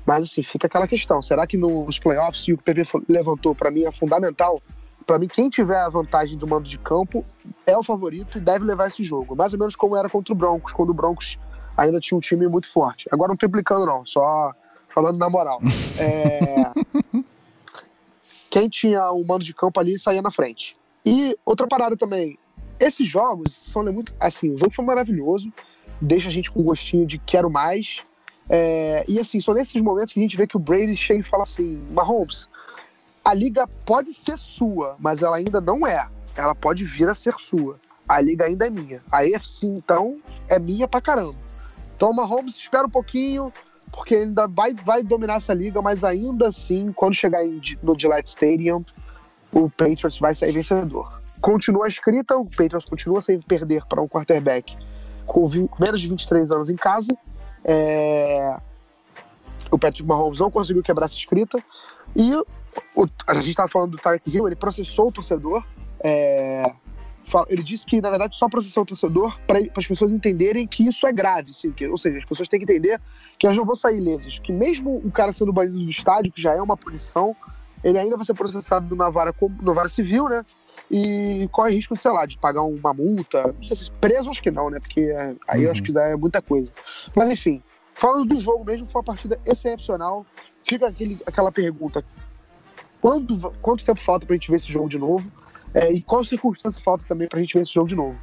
Speaker 4: Mas assim, fica aquela questão: será que nos playoffs, se o PP levantou, para mim é fundamental? Para mim, quem tiver a vantagem do mando de campo é o favorito e deve levar esse jogo. Mais ou menos como era contra o Broncos, quando o Broncos ainda tinha um time muito forte. Agora não tô implicando, não, só falando na moral. É, Quem tinha o mando de campo ali saía na frente. E outra parada também: esses jogos são muito. Assim, o jogo foi maravilhoso, deixa a gente com gostinho de quero mais. É, e assim, são nesses momentos que a gente vê que o Brady chega e fala assim: Mahomes, a liga pode ser sua, mas ela ainda não é. Ela pode vir a ser sua. A liga ainda é minha. A AFC, então, é minha pra caramba. Então, Mahomes, espera um pouquinho, porque ainda vai, vai dominar essa liga, mas ainda assim, quando chegar em- no Gillette Stadium, o Patriots vai sair vencedor. Continua a escrita, o Patriots continua sem perder para um quarterback com menos de 23 anos em casa. É, O Patrick Mahomes não conseguiu quebrar essa escrita. E o- a gente estava falando do Tark Hill, ele processou o torcedor. é, Ele disse que, na verdade, só processou o torcedor para as pessoas entenderem que isso é grave, sim, que, ou seja, as pessoas têm que entender que elas não vão sair ilesas, que mesmo o cara sendo banido do estádio, que já é uma punição, ele ainda vai ser processado na vara, na vara civil, né? E corre risco, sei lá, de pagar uma multa. Não sei se preso, acho que não, né? Porque é, aí
Speaker 1: Uhum.
Speaker 4: acho que dá muita coisa. Mas enfim, falando do jogo mesmo, foi uma partida excepcional. Fica aquele, aquela pergunta: quando, quanto tempo falta pra gente ver esse jogo de novo? É, e qual circunstância falta também pra gente ver esse jogo de novo?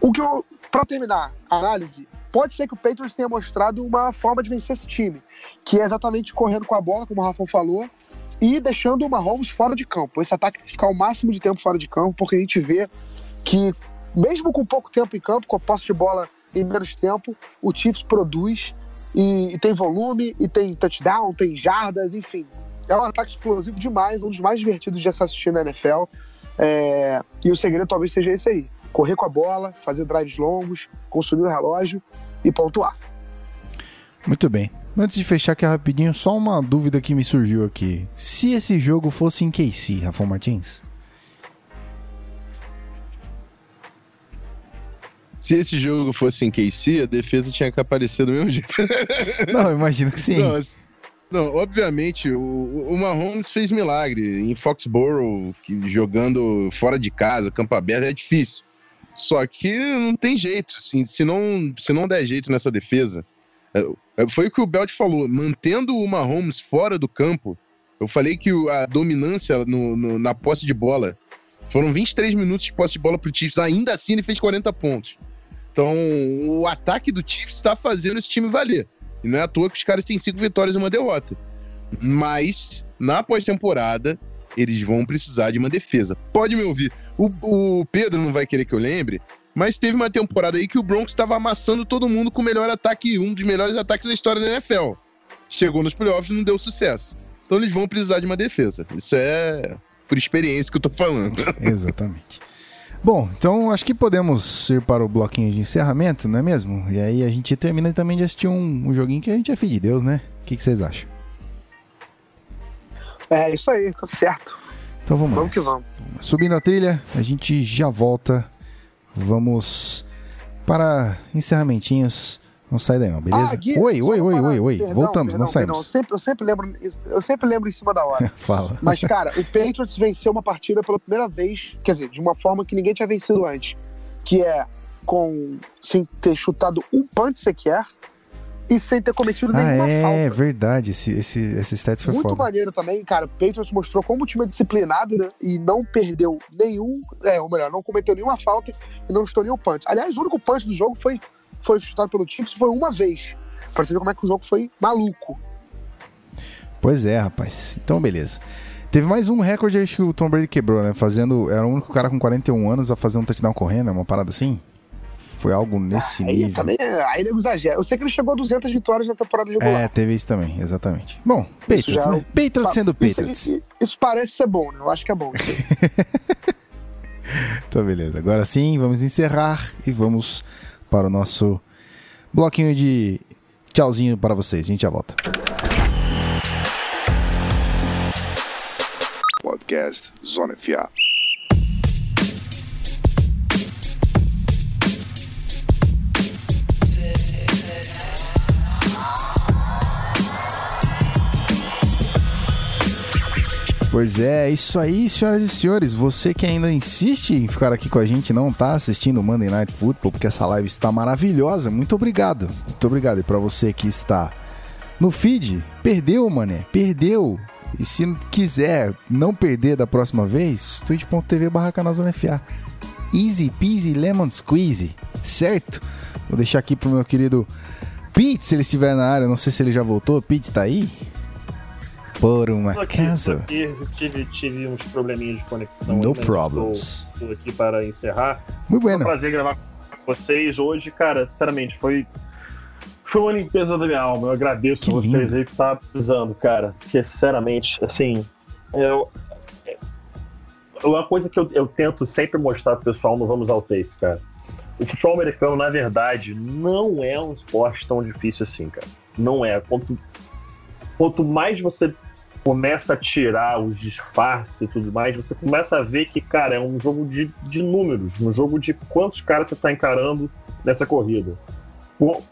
Speaker 4: O que eu, pra terminar a análise, pode ser que o Patriots tenha mostrado uma forma de vencer esse time, que é exatamente correndo com a bola, como o Rafa falou, e deixando o Mahomes fora de campo. Esse ataque tem que ficar o máximo de tempo fora de campo, porque a gente vê que, mesmo com pouco tempo em campo, com a posse de bola em menos tempo, o Chiefs produz e, e tem volume, e tem touchdown, tem jardas, enfim. É um ataque explosivo demais, um dos mais divertidos de se assistir na NFL. É, e o segredo talvez seja esse aí: correr com a bola, fazer drives longos, consumir o relógio e pontuar.
Speaker 1: Muito bem. Antes de fechar aqui rapidinho, só uma dúvida que me surgiu aqui. Se esse jogo fosse em KC, Rafael Martins?
Speaker 2: Se esse jogo fosse em KC, a defesa tinha que aparecer do mesmo jeito.
Speaker 1: Não, imagino que sim.
Speaker 2: Não, assim, não, obviamente, o, o Mahomes fez milagre. Em Foxborough, que, jogando fora de casa, campo aberto, é difícil. Só que não tem jeito. Assim, se, não, se não der jeito nessa defesa. É, foi o que o Belt falou. Mantendo o Mahomes fora do campo, eu falei que o- a dominância no- no- na posse de bola foram 23 minutos de posse de bola pro Chiefs. Ainda assim, ele fez 40 pontos. Então, o ataque do Chiefs está fazendo esse time valer. E não é à toa que os caras têm cinco vitórias e uma derrota. Mas, na pós-temporada, eles vão precisar de uma defesa. Pode me ouvir. O, o Pedro não vai querer que eu lembre, mas teve uma temporada aí que o Broncos estava amassando todo mundo com o melhor ataque, um dos melhores ataques da história da NFL. Chegou nos playoffs e não deu sucesso. Então eles vão precisar de uma defesa. Isso é por experiência que eu tô falando.
Speaker 1: Exatamente. Bom, então acho que podemos ir para o bloquinho de encerramento, não é mesmo? E aí a gente termina também de assistir um, um joguinho que a gente é filho de Deus, né? O que, que vocês acham?
Speaker 4: É isso aí, tá certo.
Speaker 1: Então vamos,
Speaker 4: Vamos que
Speaker 1: nessa.
Speaker 4: vamos.
Speaker 1: Subindo a trilha, a gente já volta. Vamos para encerramentinhos. Não sai daí não, beleza?
Speaker 4: Ah, Gui,
Speaker 1: oi, oi, oi, oi, oi.
Speaker 4: Perdão,
Speaker 1: Voltamos,
Speaker 4: perdão,
Speaker 1: não
Speaker 4: perdão. Eu
Speaker 1: saímos.
Speaker 4: sempre, eu, sempre lembro, eu sempre lembro em cima da hora.
Speaker 1: Fala.
Speaker 4: Mas, cara, o Patriots venceu uma partida pela primeira vez, quer dizer, de uma forma que ninguém tinha vencido antes. Que é com sem ter chutado um punch sequer e sem ter cometido
Speaker 1: Ah,
Speaker 4: nenhuma
Speaker 1: é
Speaker 4: falta.
Speaker 1: verdade. Esse, esse, esse stats foi
Speaker 4: Muito
Speaker 1: foda.
Speaker 4: maneiro também, cara. O Patriots mostrou como o time é disciplinado, né? E não perdeu nenhum. É, ou melhor, não cometeu nenhuma falta e não chutou nenhum punch. Aliás, o único punch do jogo foi, foi chutado pelo Chiefs foi uma vez. Pra você ver como é que o jogo foi maluco.
Speaker 1: Pois é, rapaz. Então, beleza. Teve mais um recorde acho que o Tom Brady quebrou, né? Fazendo. Era o único cara com 41 anos a fazer um touchdown correndo, é uma parada assim? Foi algo nesse
Speaker 4: Aí
Speaker 1: nível.
Speaker 4: também, é- aí ele exagera. Eu sei que ele chegou a 200 vitórias na temporada regular.
Speaker 1: É, teve isso também, exatamente. Bom, Patriots,
Speaker 4: já-
Speaker 1: né? Patriots sendo
Speaker 4: Isso,
Speaker 1: Patriots.
Speaker 4: isso- isso parece ser bom, né? Eu acho que é bom. isso aí.
Speaker 1: Então, beleza. Agora sim, vamos encerrar e vamos para o nosso bloquinho de tchauzinho para vocês. A gente já volta.
Speaker 5: Podcast Zona FA.
Speaker 1: Pois é, isso aí, senhoras e senhores. Você que ainda insiste em ficar aqui com a gente, não tá assistindo o Monday Night Football, porque essa live está maravilhosa. Muito obrigado. Muito obrigado. E para você que está no feed, perdeu, mané. Perdeu. E se quiser não perder da próxima vez, twitch.tv barra. Easy peasy lemon squeezy, certo? Vou deixar aqui pro meu querido Pete, se ele estiver na área. Não sei se ele já voltou. Pete tá aí? Por uma
Speaker 3: aqui, aqui, tive, tive uns probleminhas de conexão.
Speaker 1: No
Speaker 3: mas
Speaker 1: problems.
Speaker 3: Tô aqui para encerrar.
Speaker 1: Muito
Speaker 3: Foi um prazer gravar com vocês hoje, cara. Sinceramente, foi, foi uma limpeza da minha alma. Eu agradeço
Speaker 1: Que
Speaker 3: vocês
Speaker 1: lindo.
Speaker 3: aí que tá precisando, cara. Porque, sinceramente, assim, eu. é- Uma coisa que eu, eu tento sempre mostrar pro pessoal no Vamos ao Tape, cara. O futebol americano, na verdade, não é um esporte tão difícil assim, cara. Não é. Quanto, quanto mais você começa a tirar os disfarces e tudo mais, você começa a ver que, cara, é um jogo de, de números, um jogo de quantos caras você está encarando nessa corrida. Qual,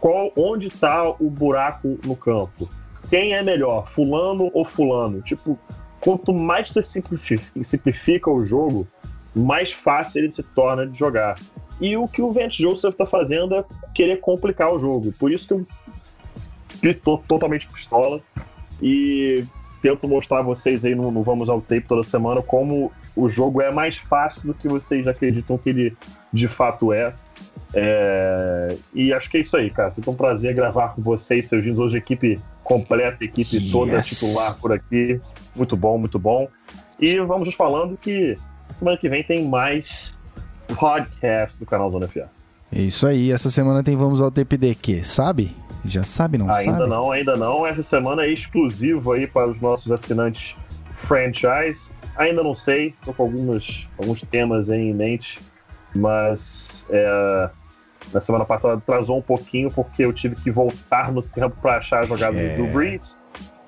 Speaker 3: qual- onde está o buraco no campo? Quem é melhor, fulano ou fulano? Tipo, quanto mais você simplifica, simplifica o jogo, mais fácil ele se torna de jogar. E o que o Vance Joseph está fazendo é querer complicar o jogo. Por isso que eu estou totalmente pistola e tento mostrar a vocês aí no, no Vamos ao Tape toda semana como o jogo é mais fácil do que vocês acreditam que ele de fato é. É, e acho que é isso aí, cara. Sempre um prazer gravar com vocês, seus jeans. Hoje, equipe completa, equipe toda
Speaker 1: Yes.
Speaker 3: titular por aqui. Muito bom, muito bom. E vamos nos falando que semana que vem tem mais podcast do canal Zona FA.
Speaker 1: É isso aí. Essa semana tem Vamos ao TPD que Sabe? Já sabe, não
Speaker 3: Ainda
Speaker 1: sabe?
Speaker 3: não, ainda não. Essa semana é exclusivo aí para os nossos assinantes franchise. Ainda não sei, estou com alguns, alguns temas aí em mente, mas é, na semana passada atrasou um pouquinho porque eu tive que voltar no tempo para achar a jogada
Speaker 1: É.
Speaker 3: do Breeze.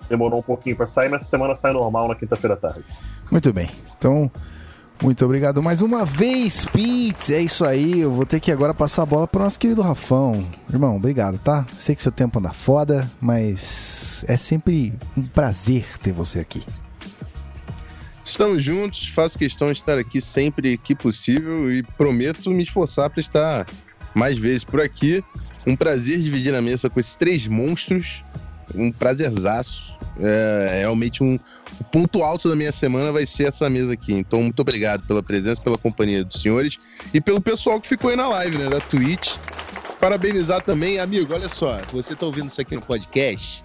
Speaker 3: Demorou um pouquinho para sair, mas essa semana sai normal na quinta-feira à tarde.
Speaker 1: Muito bem. Então, muito obrigado mais uma vez, Pete. É isso aí. Eu vou ter que agora passar a bola pro nosso querido Rafão. Irmão, obrigado, tá? Sei que seu tempo anda foda, mas é sempre um prazer ter você aqui.
Speaker 2: Estamos juntos, faço questão de estar aqui sempre que possível e prometo me esforçar para estar mais vezes por aqui. Um prazer dividir a mesa com esses três monstros. Um prazerzaço. É realmente um o ponto alto da minha semana vai ser essa mesa aqui. Então, muito obrigado pela presença, pela companhia dos senhores e pelo pessoal que ficou aí na live, né, da Twitch. Parabenizar também, amigo. Olha só, você tá ouvindo isso aqui no podcast.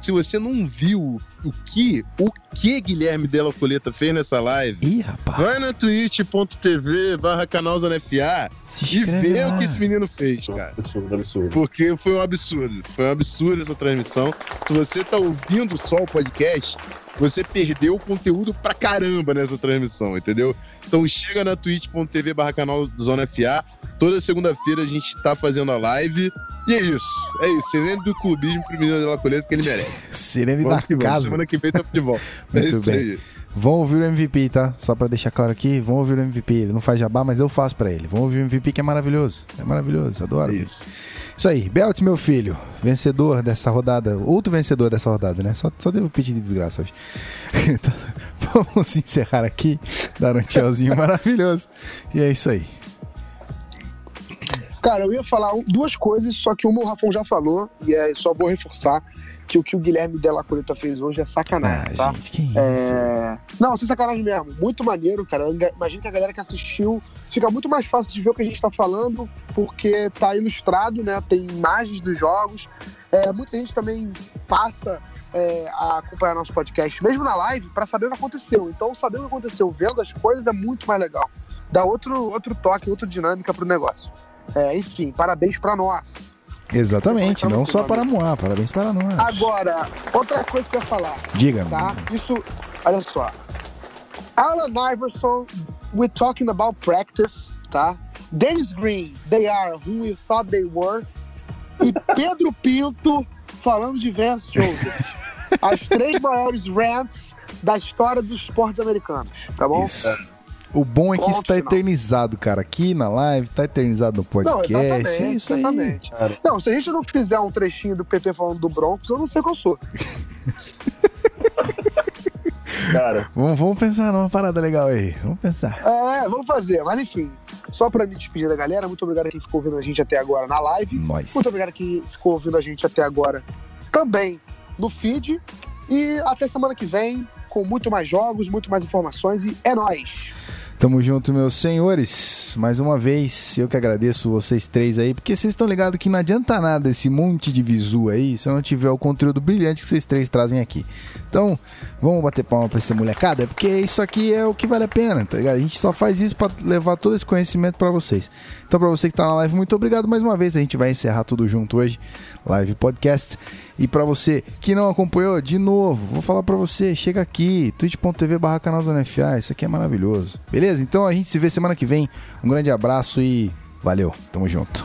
Speaker 2: Se você não viu o que, o que Guilherme Della Coleta fez nessa live,
Speaker 1: Ih, rapaz.
Speaker 2: vai na twitch.tv barra canal Zona FA
Speaker 1: Se
Speaker 2: e vê
Speaker 1: lá.
Speaker 2: o que esse menino fez, cara.
Speaker 3: Absurdo, absurdo.
Speaker 2: Porque foi um absurdo. Foi um absurdo essa transmissão. Se você tá ouvindo só o podcast, você perdeu conteúdo pra caramba nessa transmissão, entendeu? Então chega na twitch.tv barra canal Zona FA. Toda segunda-feira a gente tá fazendo a live. E é isso. É isso. Sereno do clubismo pro menino dela coleta que ele merece.
Speaker 1: Serene da casa.
Speaker 2: Semana que vem tá de volta. É
Speaker 1: Muito
Speaker 2: isso
Speaker 1: bem.
Speaker 2: aí.
Speaker 1: Vão ouvir o MVP, tá? Só pra deixar claro aqui, vão ouvir o MVP. Ele não faz jabá, mas eu faço pra ele. Vão ouvir o MVP que é maravilhoso. É maravilhoso, adoro.
Speaker 2: É isso.
Speaker 1: Isso aí, Belt, meu filho, vencedor dessa rodada, outro vencedor dessa rodada, né? Só, só devo pedir de desgraça hoje. Então, vamos encerrar aqui, dar um tchauzinho maravilhoso. E é isso aí.
Speaker 4: Cara, eu ia falar um- duas coisas, só que uma o Rafão já falou, e é, só vou reforçar que o que o Guilherme Della Coleta fez hoje é sacanagem,
Speaker 1: Ah,
Speaker 4: tá?
Speaker 1: gente, que isso?
Speaker 4: É... Não, sem sacanagem mesmo. Muito maneiro, cara. Imagina que a galera que assistiu fica muito mais fácil de ver o que a gente tá falando, porque tá ilustrado, né? Tem imagens dos jogos. É, muita gente também passa é, a acompanhar nosso podcast, mesmo na live, para saber o que aconteceu. Então, saber o que aconteceu vendo as coisas é muito mais legal. Dá outro, outro toque, outra dinâmica pro negócio. É, enfim, parabéns para nós.
Speaker 1: Exatamente, não só para. Moá, parabéns para nós.
Speaker 4: Agora, outra coisa que eu ia falar.
Speaker 1: Diga,
Speaker 4: tá? Isso, olha só. Alan Iverson, we're talking about practice, tá? Dennis Green, they are who we thought they were. E Pedro Pinto falando de Vance Joseph. As três maiores rants da história dos esportes americanos, tá bom?
Speaker 1: Isso. O bom é que isso tá
Speaker 4: final.
Speaker 1: eternizado, cara. Aqui na live, tá eternizado no
Speaker 4: Não,
Speaker 1: podcast.
Speaker 4: exatamente,
Speaker 1: é isso aí.
Speaker 4: exatamente.
Speaker 3: Cara.
Speaker 4: Não, se a gente não fizer um trechinho do PP falando do Broncos, eu não sei qual eu sou.
Speaker 3: Cara,
Speaker 1: Vamos, vamos pensar numa parada legal aí. Vamos pensar.
Speaker 4: É, vamos fazer. Mas enfim, só pra me despedir da galera, muito obrigado a quem ficou ouvindo a gente até agora na live.
Speaker 1: Nós.
Speaker 4: Muito obrigado a quem ficou ouvindo a gente até agora também no feed. E até semana que vem, com muito mais jogos, muito mais informações. E é nóis!
Speaker 1: Tamo junto, meus senhores. Mais uma vez, eu que agradeço vocês três aí, porque vocês estão ligados que não adianta nada esse monte de visu aí se eu não tiver o conteúdo brilhante que vocês três trazem aqui. Então, vamos bater palma pra essa molecada, porque isso aqui é o que vale a pena, tá ligado? A gente só faz isso pra levar todo esse conhecimento pra vocês. Então, pra você que tá na live, muito obrigado mais uma vez. A gente vai encerrar tudo junto hoje, live podcast. E pra você que não acompanhou, de novo, vou falar pra você, chega aqui, twitch.tv barra isso aqui é maravilhoso. Beleza? Então a gente se vê semana que vem. Um grande abraço e valeu, tamo junto.